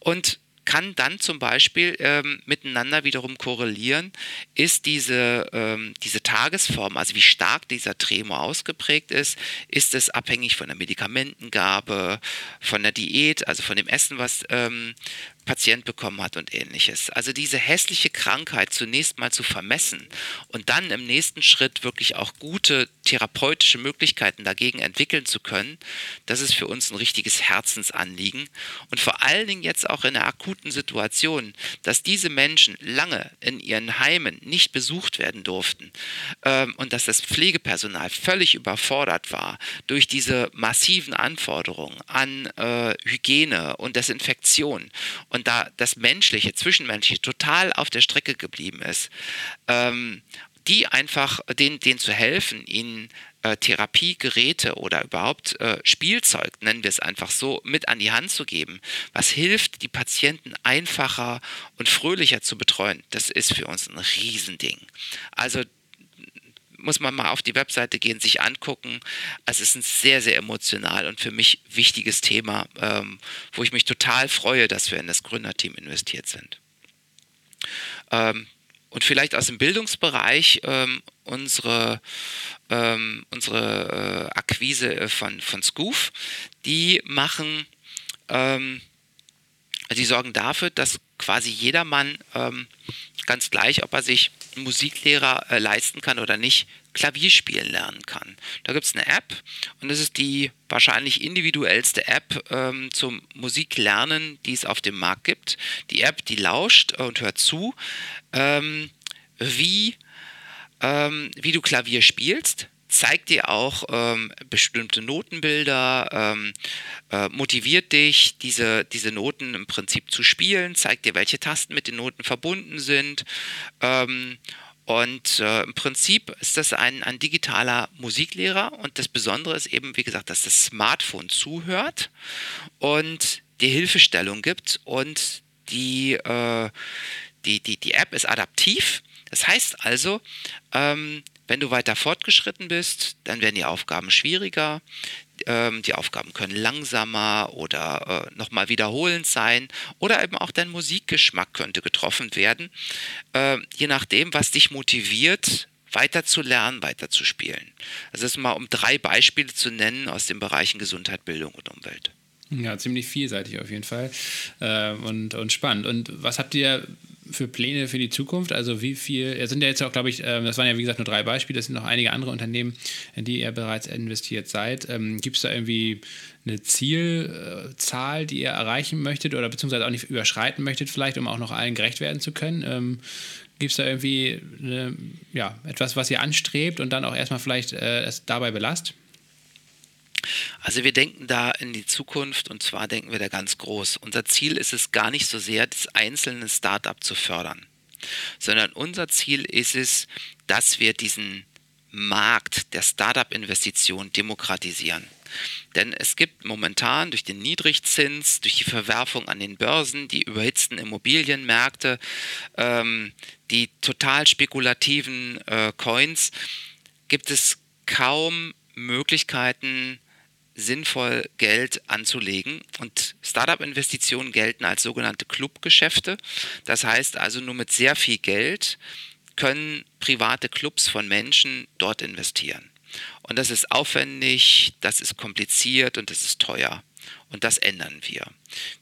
Und kann dann zum Beispiel ähm, miteinander wiederum korrelieren, ist diese, ähm, diese Tagesform, also wie stark dieser Tremor ausgeprägt ist, ist es abhängig von der Medikamentengabe, von der Diät, also von dem Essen, was ähm, Patient bekommen hat und ähnliches. Also diese hässliche Krankheit zunächst mal zu vermessen und dann im nächsten Schritt wirklich auch gute therapeutische Möglichkeiten dagegen entwickeln zu können, das ist für uns ein richtiges Herzensanliegen. Und vor allen Dingen jetzt auch in der akuten Situation, dass diese Menschen lange in ihren Heimen nicht besucht werden durften ähm, und dass das Pflegepersonal völlig überfordert war durch diese massiven Anforderungen an äh, Hygiene und Desinfektion und da das Menschliche, Zwischenmenschliche total auf der Strecke geblieben ist, ähm, die einfach, denen, denen zu helfen, ihnen äh, Therapiegeräte oder überhaupt äh, Spielzeug, nennen wir es einfach so, mit an die Hand zu geben, was hilft, die Patienten einfacher und fröhlicher zu betreuen, das ist für uns ein Riesending. Also muss man mal auf die Webseite gehen, sich angucken. Also es ist ein sehr, sehr emotional und für mich wichtiges Thema, ähm, wo ich mich total freue, dass wir in das Gründerteam investiert sind. Ähm, und vielleicht aus dem Bildungsbereich ähm, unsere, ähm, unsere äh, Akquise von, von Scoof, die machen, ähm, die sorgen dafür, dass quasi jedermann ähm, ganz gleich, ob er sich Musiklehrer äh, leisten kann oder nicht, Klavier spielen lernen kann. Da gibt es eine App und das ist die wahrscheinlich individuellste App ähm, zum Musiklernen, die es auf dem Markt gibt. Die App, die lauscht und hört zu, ähm, wie, ähm, wie du Klavier spielst zeigt dir auch ähm, bestimmte Notenbilder, ähm, äh, motiviert dich, diese, diese Noten im Prinzip zu spielen, zeigt dir, welche Tasten mit den Noten verbunden sind. Ähm, und äh, im Prinzip ist das ein, ein digitaler Musiklehrer und das Besondere ist eben, wie gesagt, dass das Smartphone zuhört und die Hilfestellung gibt und die, äh, die, die, die App ist adaptiv. Das heißt also, ähm, wenn du weiter fortgeschritten bist, dann werden die Aufgaben schwieriger. Ähm, die Aufgaben können langsamer oder äh, nochmal wiederholend sein oder eben auch dein Musikgeschmack könnte getroffen werden, äh, je nachdem, was dich motiviert, weiter zu lernen, weiter zu spielen. Also das ist mal um drei Beispiele zu nennen aus den Bereichen Gesundheit, Bildung und Umwelt. Ja, ziemlich vielseitig auf jeden Fall äh, und, und spannend. Und was habt ihr für Pläne für die Zukunft? Also wie viel, es sind ja jetzt auch, glaube ich, ähm, das waren ja wie gesagt nur drei Beispiele, es sind noch einige andere Unternehmen, in die ihr bereits investiert seid. Ähm, Gibt es da irgendwie eine Zielzahl, die ihr erreichen möchtet oder beziehungsweise auch nicht überschreiten möchtet, vielleicht, um auch noch allen gerecht werden zu können? Ähm, Gibt es da irgendwie eine, ja, etwas, was ihr anstrebt und dann auch erstmal vielleicht äh, es dabei belasst? Also wir denken da in die Zukunft und zwar denken wir da ganz groß. Unser Ziel ist es gar nicht so sehr, das einzelne Startup zu fördern, sondern unser Ziel ist es, dass wir diesen Markt der Startup-Investition demokratisieren. Denn es gibt momentan durch den Niedrigzins, durch die Verwerfung an den Börsen, die überhitzten Immobilienmärkte, ähm, die total spekulativen äh, Coins, gibt es kaum Möglichkeiten, sinnvoll Geld anzulegen. Und Startup-Investitionen gelten als sogenannte Clubgeschäfte. Das heißt also, nur mit sehr viel Geld können private Clubs von Menschen dort investieren. Und das ist aufwendig, das ist kompliziert und das ist teuer. Und das ändern wir.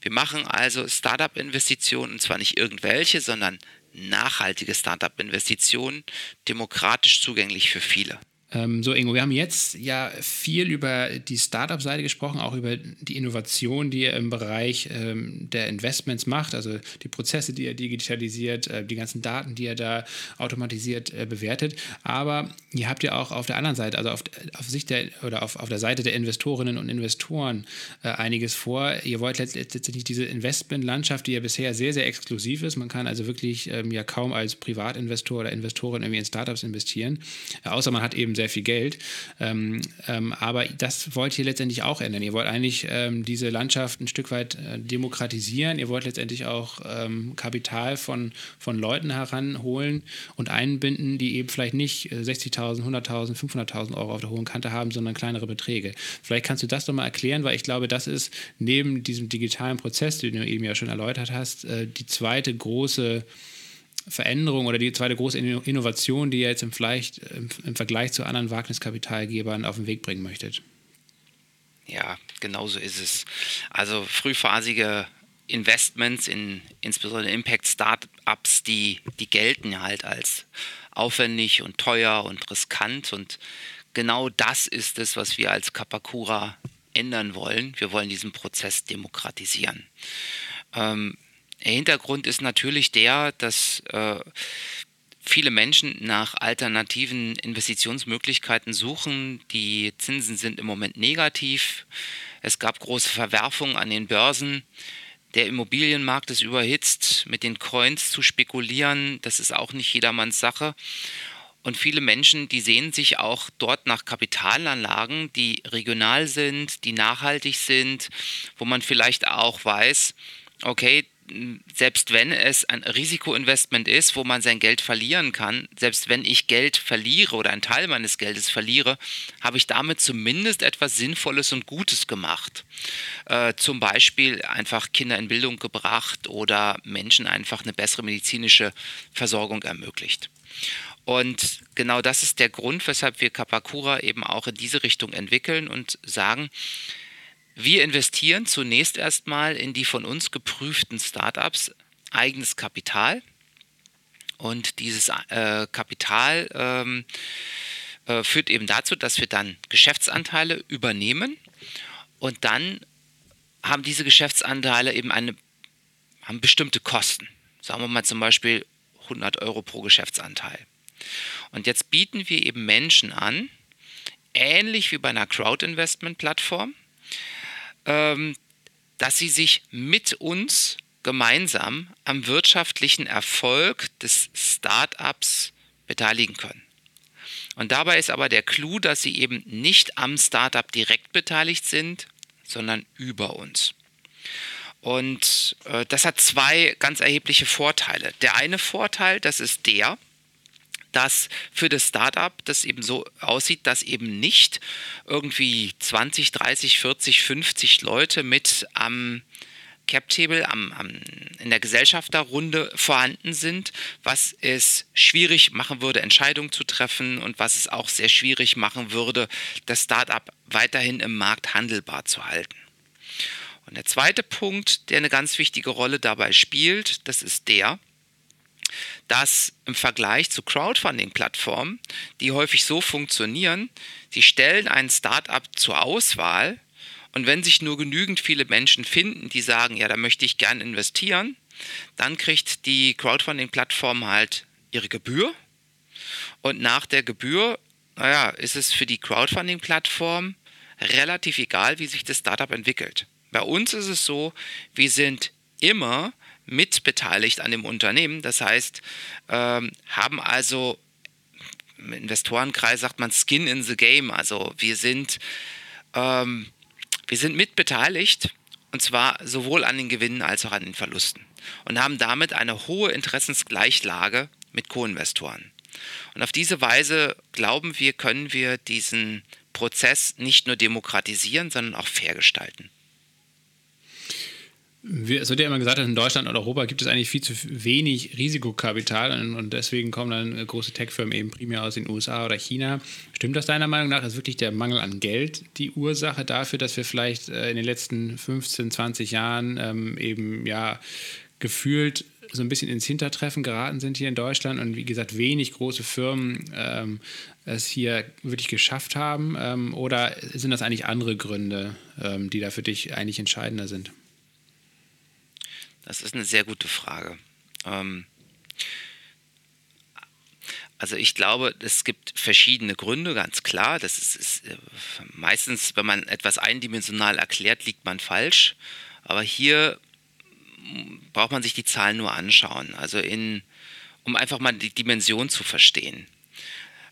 Wir machen also Startup-Investitionen, und zwar nicht irgendwelche, sondern nachhaltige Startup-Investitionen, demokratisch zugänglich für viele. Ähm, so, Ingo, wir haben jetzt ja viel über die Startup-Seite gesprochen, auch über die Innovation, die ihr im Bereich ähm, der Investments macht, also die Prozesse, die ihr digitalisiert, äh, die ganzen Daten, die ihr da automatisiert äh, bewertet. Aber ihr habt ja auch auf der anderen Seite, also auf, auf Sicht der oder auf, auf der Seite der Investorinnen und Investoren äh, einiges vor. Ihr wollt letztendlich diese Investmentlandschaft, die ja bisher sehr, sehr exklusiv ist. Man kann also wirklich ähm, ja kaum als Privatinvestor oder Investorin irgendwie in Startups investieren, außer man hat eben sehr sehr viel Geld. Ähm, ähm, aber das wollt ihr letztendlich auch ändern. Ihr wollt eigentlich ähm, diese Landschaft ein Stück weit äh, demokratisieren. Ihr wollt letztendlich auch ähm, Kapital von, von Leuten heranholen und einbinden, die eben vielleicht nicht 60.000, 100.000, 500.000 Euro auf der hohen Kante haben, sondern kleinere Beträge. Vielleicht kannst du das doch mal erklären, weil ich glaube, das ist neben diesem digitalen Prozess, den du eben ja schon erläutert hast, äh, die zweite große Veränderung oder die zweite große Innovation, die ihr jetzt im, vielleicht, im, im Vergleich zu anderen Wagniskapitalgebern auf den Weg bringen möchtet? Ja, genau so ist es. Also frühphasige Investments in insbesondere Impact Startups, die, die gelten halt als aufwendig und teuer und riskant und genau das ist es, was wir als Kapakura ändern wollen. Wir wollen diesen Prozess demokratisieren. Ähm, Hintergrund ist natürlich der, dass äh, viele Menschen nach alternativen Investitionsmöglichkeiten suchen. Die Zinsen sind im Moment negativ. Es gab große Verwerfungen an den Börsen. Der Immobilienmarkt ist überhitzt. Mit den Coins zu spekulieren, das ist auch nicht jedermanns Sache. Und viele Menschen, die sehen sich auch dort nach Kapitalanlagen, die regional sind, die nachhaltig sind, wo man vielleicht auch weiß, okay, selbst wenn es ein Risikoinvestment ist, wo man sein Geld verlieren kann, selbst wenn ich Geld verliere oder einen Teil meines Geldes verliere, habe ich damit zumindest etwas Sinnvolles und Gutes gemacht. Äh, zum Beispiel einfach Kinder in Bildung gebracht oder Menschen einfach eine bessere medizinische Versorgung ermöglicht. Und genau das ist der Grund, weshalb wir Kapakura eben auch in diese Richtung entwickeln und sagen, wir investieren zunächst erstmal in die von uns geprüften Startups eigenes Kapital. Und dieses äh, Kapital ähm, äh, führt eben dazu, dass wir dann Geschäftsanteile übernehmen und dann haben diese Geschäftsanteile eben eine, haben bestimmte Kosten. Sagen wir mal zum Beispiel 100 Euro pro Geschäftsanteil. Und jetzt bieten wir eben Menschen an, ähnlich wie bei einer Crowd-Investment-Plattform, dass sie sich mit uns gemeinsam am wirtschaftlichen Erfolg des Startups beteiligen können. Und dabei ist aber der Clou, dass sie eben nicht am Startup direkt beteiligt sind, sondern über uns. Und äh, das hat zwei ganz erhebliche Vorteile. Der eine Vorteil, das ist der, dass für das Startup das eben so aussieht, dass eben nicht irgendwie 20, 30, 40, 50 Leute mit am Cap-Table in der Gesellschafterrunde vorhanden sind, was es schwierig machen würde, Entscheidungen zu treffen und was es auch sehr schwierig machen würde, das Startup weiterhin im Markt handelbar zu halten. Und der zweite Punkt, der eine ganz wichtige Rolle dabei spielt, das ist der, dass im Vergleich zu Crowdfunding-Plattformen, die häufig so funktionieren, sie stellen ein Startup zur Auswahl und wenn sich nur genügend viele Menschen finden, die sagen, ja, da möchte ich gern investieren, dann kriegt die Crowdfunding-Plattform halt ihre Gebühr und nach der Gebühr, naja, ist es für die Crowdfunding-Plattform relativ egal, wie sich das Startup entwickelt. Bei uns ist es so, wir sind immer mitbeteiligt an dem Unternehmen. Das heißt, ähm, haben also im Investorenkreis sagt man Skin in the Game. Also wir sind, ähm, wir sind mitbeteiligt und zwar sowohl an den Gewinnen als auch an den Verlusten und haben damit eine hohe Interessensgleichlage mit Co-Investoren. Und auf diese Weise glauben wir, können wir diesen Prozess nicht nur demokratisieren, sondern auch fair gestalten. Es wird ja immer gesagt, in Deutschland und Europa gibt es eigentlich viel zu wenig Risikokapital und deswegen kommen dann große Tech-Firmen eben primär aus den USA oder China. Stimmt das deiner Meinung nach? Ist wirklich der Mangel an Geld die Ursache dafür, dass wir vielleicht äh, in den letzten 15, 20 Jahren ähm, eben ja gefühlt so ein bisschen ins Hintertreffen geraten sind hier in Deutschland und wie gesagt wenig große Firmen ähm, es hier wirklich geschafft haben? Ähm, oder sind das eigentlich andere Gründe, ähm, die da für dich eigentlich entscheidender sind? Das ist eine sehr gute Frage. Ähm, also ich glaube, es gibt verschiedene Gründe, ganz klar. Das ist, ist, äh, meistens, wenn man etwas eindimensional erklärt, liegt man falsch. Aber hier braucht man sich die Zahlen nur anschauen. Also in, um einfach mal die Dimension zu verstehen.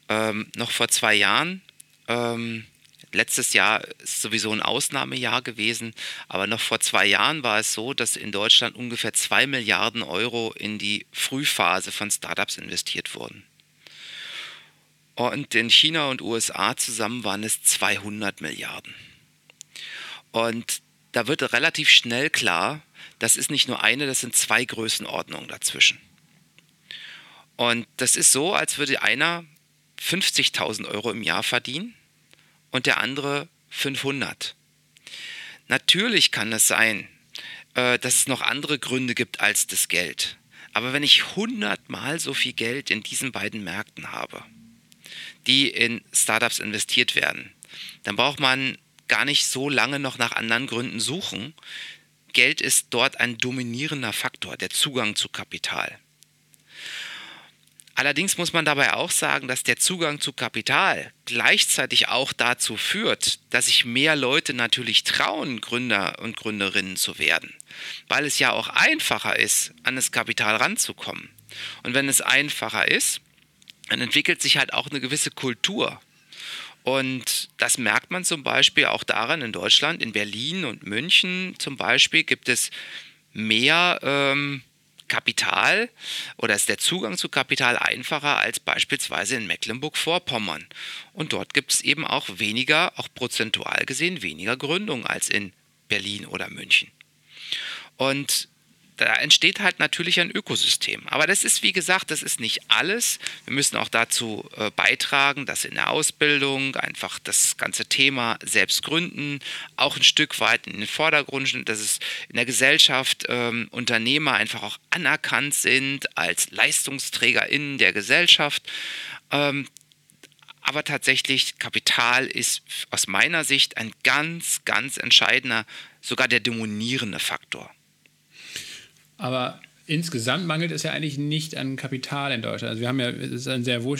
Ähm, noch vor zwei Jahren ähm, letztes Jahr ist sowieso ein Ausnahmejahr gewesen, aber noch vor zwei Jahren war es so, dass in Deutschland ungefähr zwei Milliarden Euro in die Frühphase von Startups investiert wurden. Und in China und USA zusammen waren es 200 Milliarden. Und da wird relativ schnell klar, das ist nicht nur eine, das sind zwei Größenordnungen dazwischen. Und das ist so, als würde einer 50.000 Euro im Jahr verdienen und der andere 500. Natürlich kann es sein, äh, dass es noch andere Gründe gibt als das Geld. Aber wenn ich 100 mal so viel Geld in diesen beiden Märkten habe, die in Startups investiert werden, dann braucht man gar nicht so lange noch nach anderen Gründen suchen. Geld ist dort ein dominierender Faktor, der Zugang zu Kapital. Allerdings muss man dabei auch sagen, dass der Zugang zu Kapital gleichzeitig auch dazu führt, dass sich mehr Leute natürlich trauen, Gründer und Gründerinnen zu werden, weil es ja auch einfacher ist, an das Kapital ranzukommen. Und wenn es einfacher ist, dann entwickelt sich halt auch eine gewisse Kultur. Und das merkt man zum Beispiel auch daran in Deutschland, in Berlin und München zum Beispiel gibt es mehr ähm, Kapital oder ist der Zugang zu Kapital einfacher als beispielsweise in Mecklenburg-Vorpommern. Und dort gibt es eben auch weniger, auch prozentual gesehen, weniger Gründungen als in Berlin oder München. Und da entsteht halt natürlich ein Ökosystem. Aber das ist, wie gesagt, das ist nicht alles. Wir müssen auch dazu äh, beitragen, dass in der Ausbildung einfach das ganze Thema Selbstgründen auch ein Stück weit in den Vordergrund dass es in der Gesellschaft ähm, Unternehmer einfach auch anerkannt sind als LeistungsträgerInnen der Gesellschaft. Ähm, aber tatsächlich, Kapital ist aus meiner Sicht ein ganz, ganz entscheidender, sogar der dominierende Faktor. Aber insgesamt mangelt es ja eigentlich nicht an Kapital in Deutschland. Also wir haben ja, es ist ein sehr, wohl,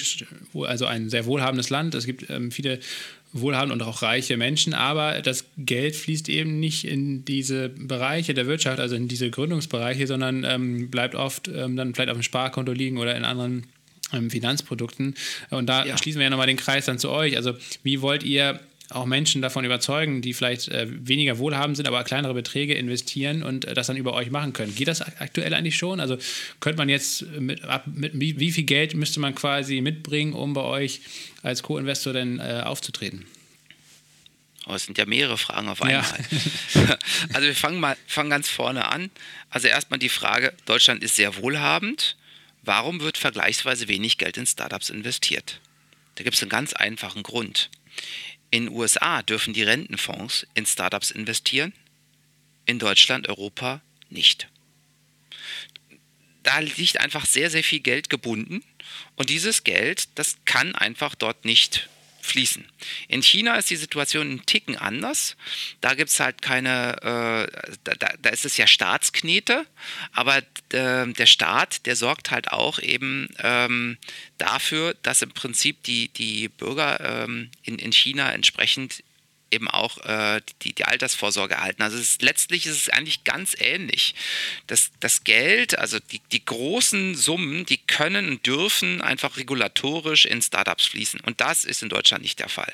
also ein sehr wohlhabendes Land. Es gibt ähm, viele wohlhabende und auch reiche Menschen, aber das Geld fließt eben nicht in diese Bereiche der Wirtschaft, also in diese Gründungsbereiche, sondern ähm, bleibt oft ähm, dann vielleicht auf dem Sparkonto liegen oder in anderen ähm, Finanzprodukten. Und da ja. schließen wir ja nochmal den Kreis dann zu euch. Also wie wollt ihr auch Menschen davon überzeugen, die vielleicht äh, weniger wohlhabend sind, aber kleinere Beträge investieren und äh, das dann über euch machen können. Geht das aktuell eigentlich schon? Also könnte man jetzt mit, ab, mit wie, wie, viel Geld müsste man quasi mitbringen, um bei euch als Co-Investor denn äh, aufzutreten? Oh, es sind ja mehrere Fragen auf einmal. Ja. also wir fangen mal fangen ganz vorne an. Also erstmal die Frage, Deutschland ist sehr wohlhabend. Warum wird vergleichsweise wenig Geld in Startups investiert? Da gibt es einen ganz einfachen Grund. In den USA dürfen die Rentenfonds in Startups investieren, in Deutschland, Europa nicht. Da liegt einfach sehr, sehr viel Geld gebunden und dieses Geld, das kann einfach dort nicht fließen. In China ist die Situation ein Ticken anders. Da gibt es halt keine, äh, da, da, ist es ja Staatsknete, aber äh, der Staat, der sorgt halt auch eben ähm, dafür, dass im Prinzip die, die Bürger ähm, in, in China entsprechend eben auch äh, die, die Altersvorsorge erhalten. Also ist, letztlich ist es eigentlich ganz ähnlich. Das, das Geld, also die, die großen Summen, die können und dürfen einfach regulatorisch in Startups fließen. Und das ist in Deutschland nicht der Fall.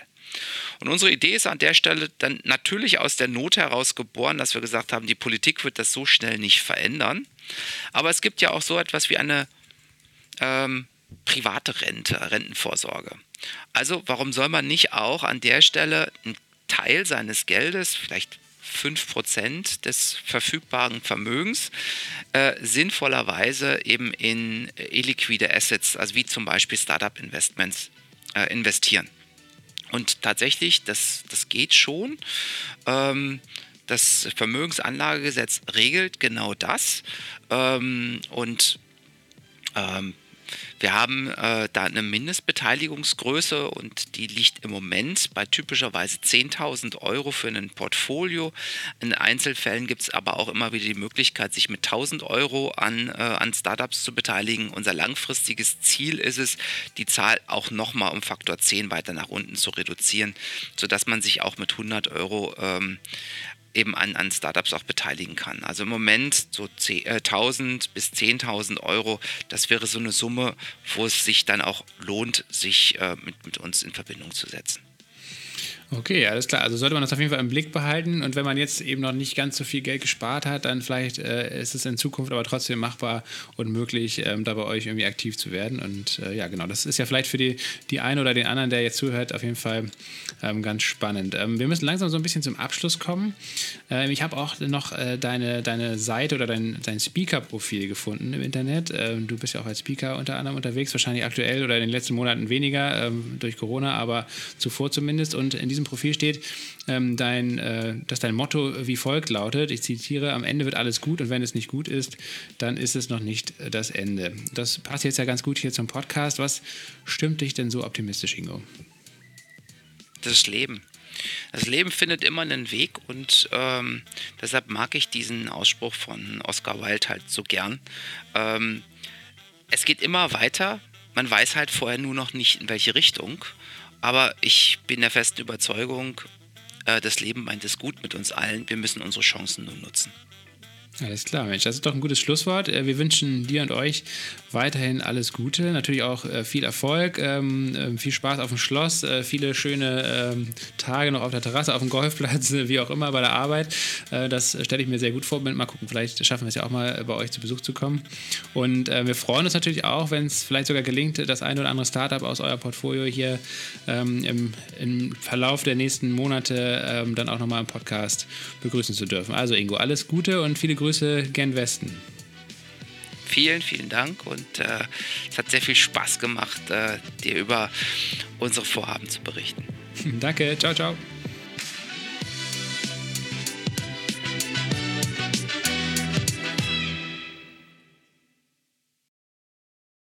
Und unsere Idee ist an der Stelle dann natürlich aus der Not heraus geboren, dass wir gesagt haben, die Politik wird das so schnell nicht verändern. Aber es gibt ja auch so etwas wie eine ähm, private Rente, Rentenvorsorge. Also warum soll man nicht auch an der Stelle ein Teil seines Geldes, vielleicht 5% des verfügbaren Vermögens äh, sinnvollerweise eben in illiquide Assets, also wie zum Beispiel Startup-Investments, äh, investieren. Und tatsächlich, das, das geht schon. Ähm, das Vermögensanlagegesetz regelt genau das. Ähm, und ähm, wir haben äh, da eine Mindestbeteiligungsgröße und die liegt im Moment bei typischerweise 10.000 Euro für ein Portfolio. In Einzelfällen gibt es aber auch immer wieder die Möglichkeit, sich mit 1.000 Euro an, äh, an Startups zu beteiligen. Unser langfristiges Ziel ist es, die Zahl auch nochmal um Faktor 10 weiter nach unten zu reduzieren, sodass man sich auch mit 100 Euro ähm, eben an, an Startups auch beteiligen kann. Also im Moment so 1000 äh, bis 10.000 Euro, das wäre so eine Summe, wo es sich dann auch lohnt, sich äh, mit, mit uns in Verbindung zu setzen. Okay, alles klar. Also sollte man das auf jeden Fall im Blick behalten. Und wenn man jetzt eben noch nicht ganz so viel Geld gespart hat, dann vielleicht äh, ist es in Zukunft aber trotzdem machbar und möglich, ähm, da bei euch irgendwie aktiv zu werden. Und äh, ja, genau, das ist ja vielleicht für die, die einen oder den anderen, der jetzt zuhört, auf jeden Fall ähm, ganz spannend. Ähm, wir müssen langsam so ein bisschen zum Abschluss kommen. Ähm, ich habe auch noch äh, deine, deine Seite oder dein, dein Speaker-Profil gefunden im Internet. Ähm, du bist ja auch als Speaker unter anderem unterwegs, wahrscheinlich aktuell oder in den letzten Monaten weniger ähm, durch Corona, aber zuvor zumindest. Und in diesem Profil steht, ähm, dein, äh, dass dein Motto wie folgt lautet, ich zitiere, am Ende wird alles gut und wenn es nicht gut ist, dann ist es noch nicht äh, das Ende. Das passt jetzt ja ganz gut hier zum Podcast. Was stimmt dich denn so optimistisch, Ingo? Das Leben. Das Leben findet immer einen Weg und ähm, deshalb mag ich diesen Ausspruch von Oscar Wilde halt so gern. Ähm, es geht immer weiter, man weiß halt vorher nur noch nicht in welche Richtung. Aber ich bin der festen Überzeugung, äh, das Leben meint es gut mit uns allen. Wir müssen unsere Chancen nur nutzen. Alles klar, Mensch, das ist doch ein gutes Schlusswort. Äh, wir wünschen dir und euch weiterhin alles Gute, natürlich auch äh, viel Erfolg, ähm, ähm, viel Spaß auf dem Schloss, äh, viele schöne ähm, Tage noch auf der Terrasse, auf dem Golfplatz, wie auch immer bei der Arbeit. Das stelle ich mir sehr gut vor. Mal gucken, vielleicht schaffen wir es ja auch mal bei euch zu Besuch zu kommen. Und wir freuen uns natürlich auch, wenn es vielleicht sogar gelingt, das ein oder andere Startup aus euer Portfolio hier im, im Verlauf der nächsten Monate dann auch nochmal im Podcast begrüßen zu dürfen. Also Ingo, alles Gute und viele Grüße gen Westen. Vielen, vielen Dank und äh, es hat sehr viel Spaß gemacht, äh, dir über unsere Vorhaben zu berichten. Danke, ciao, ciao.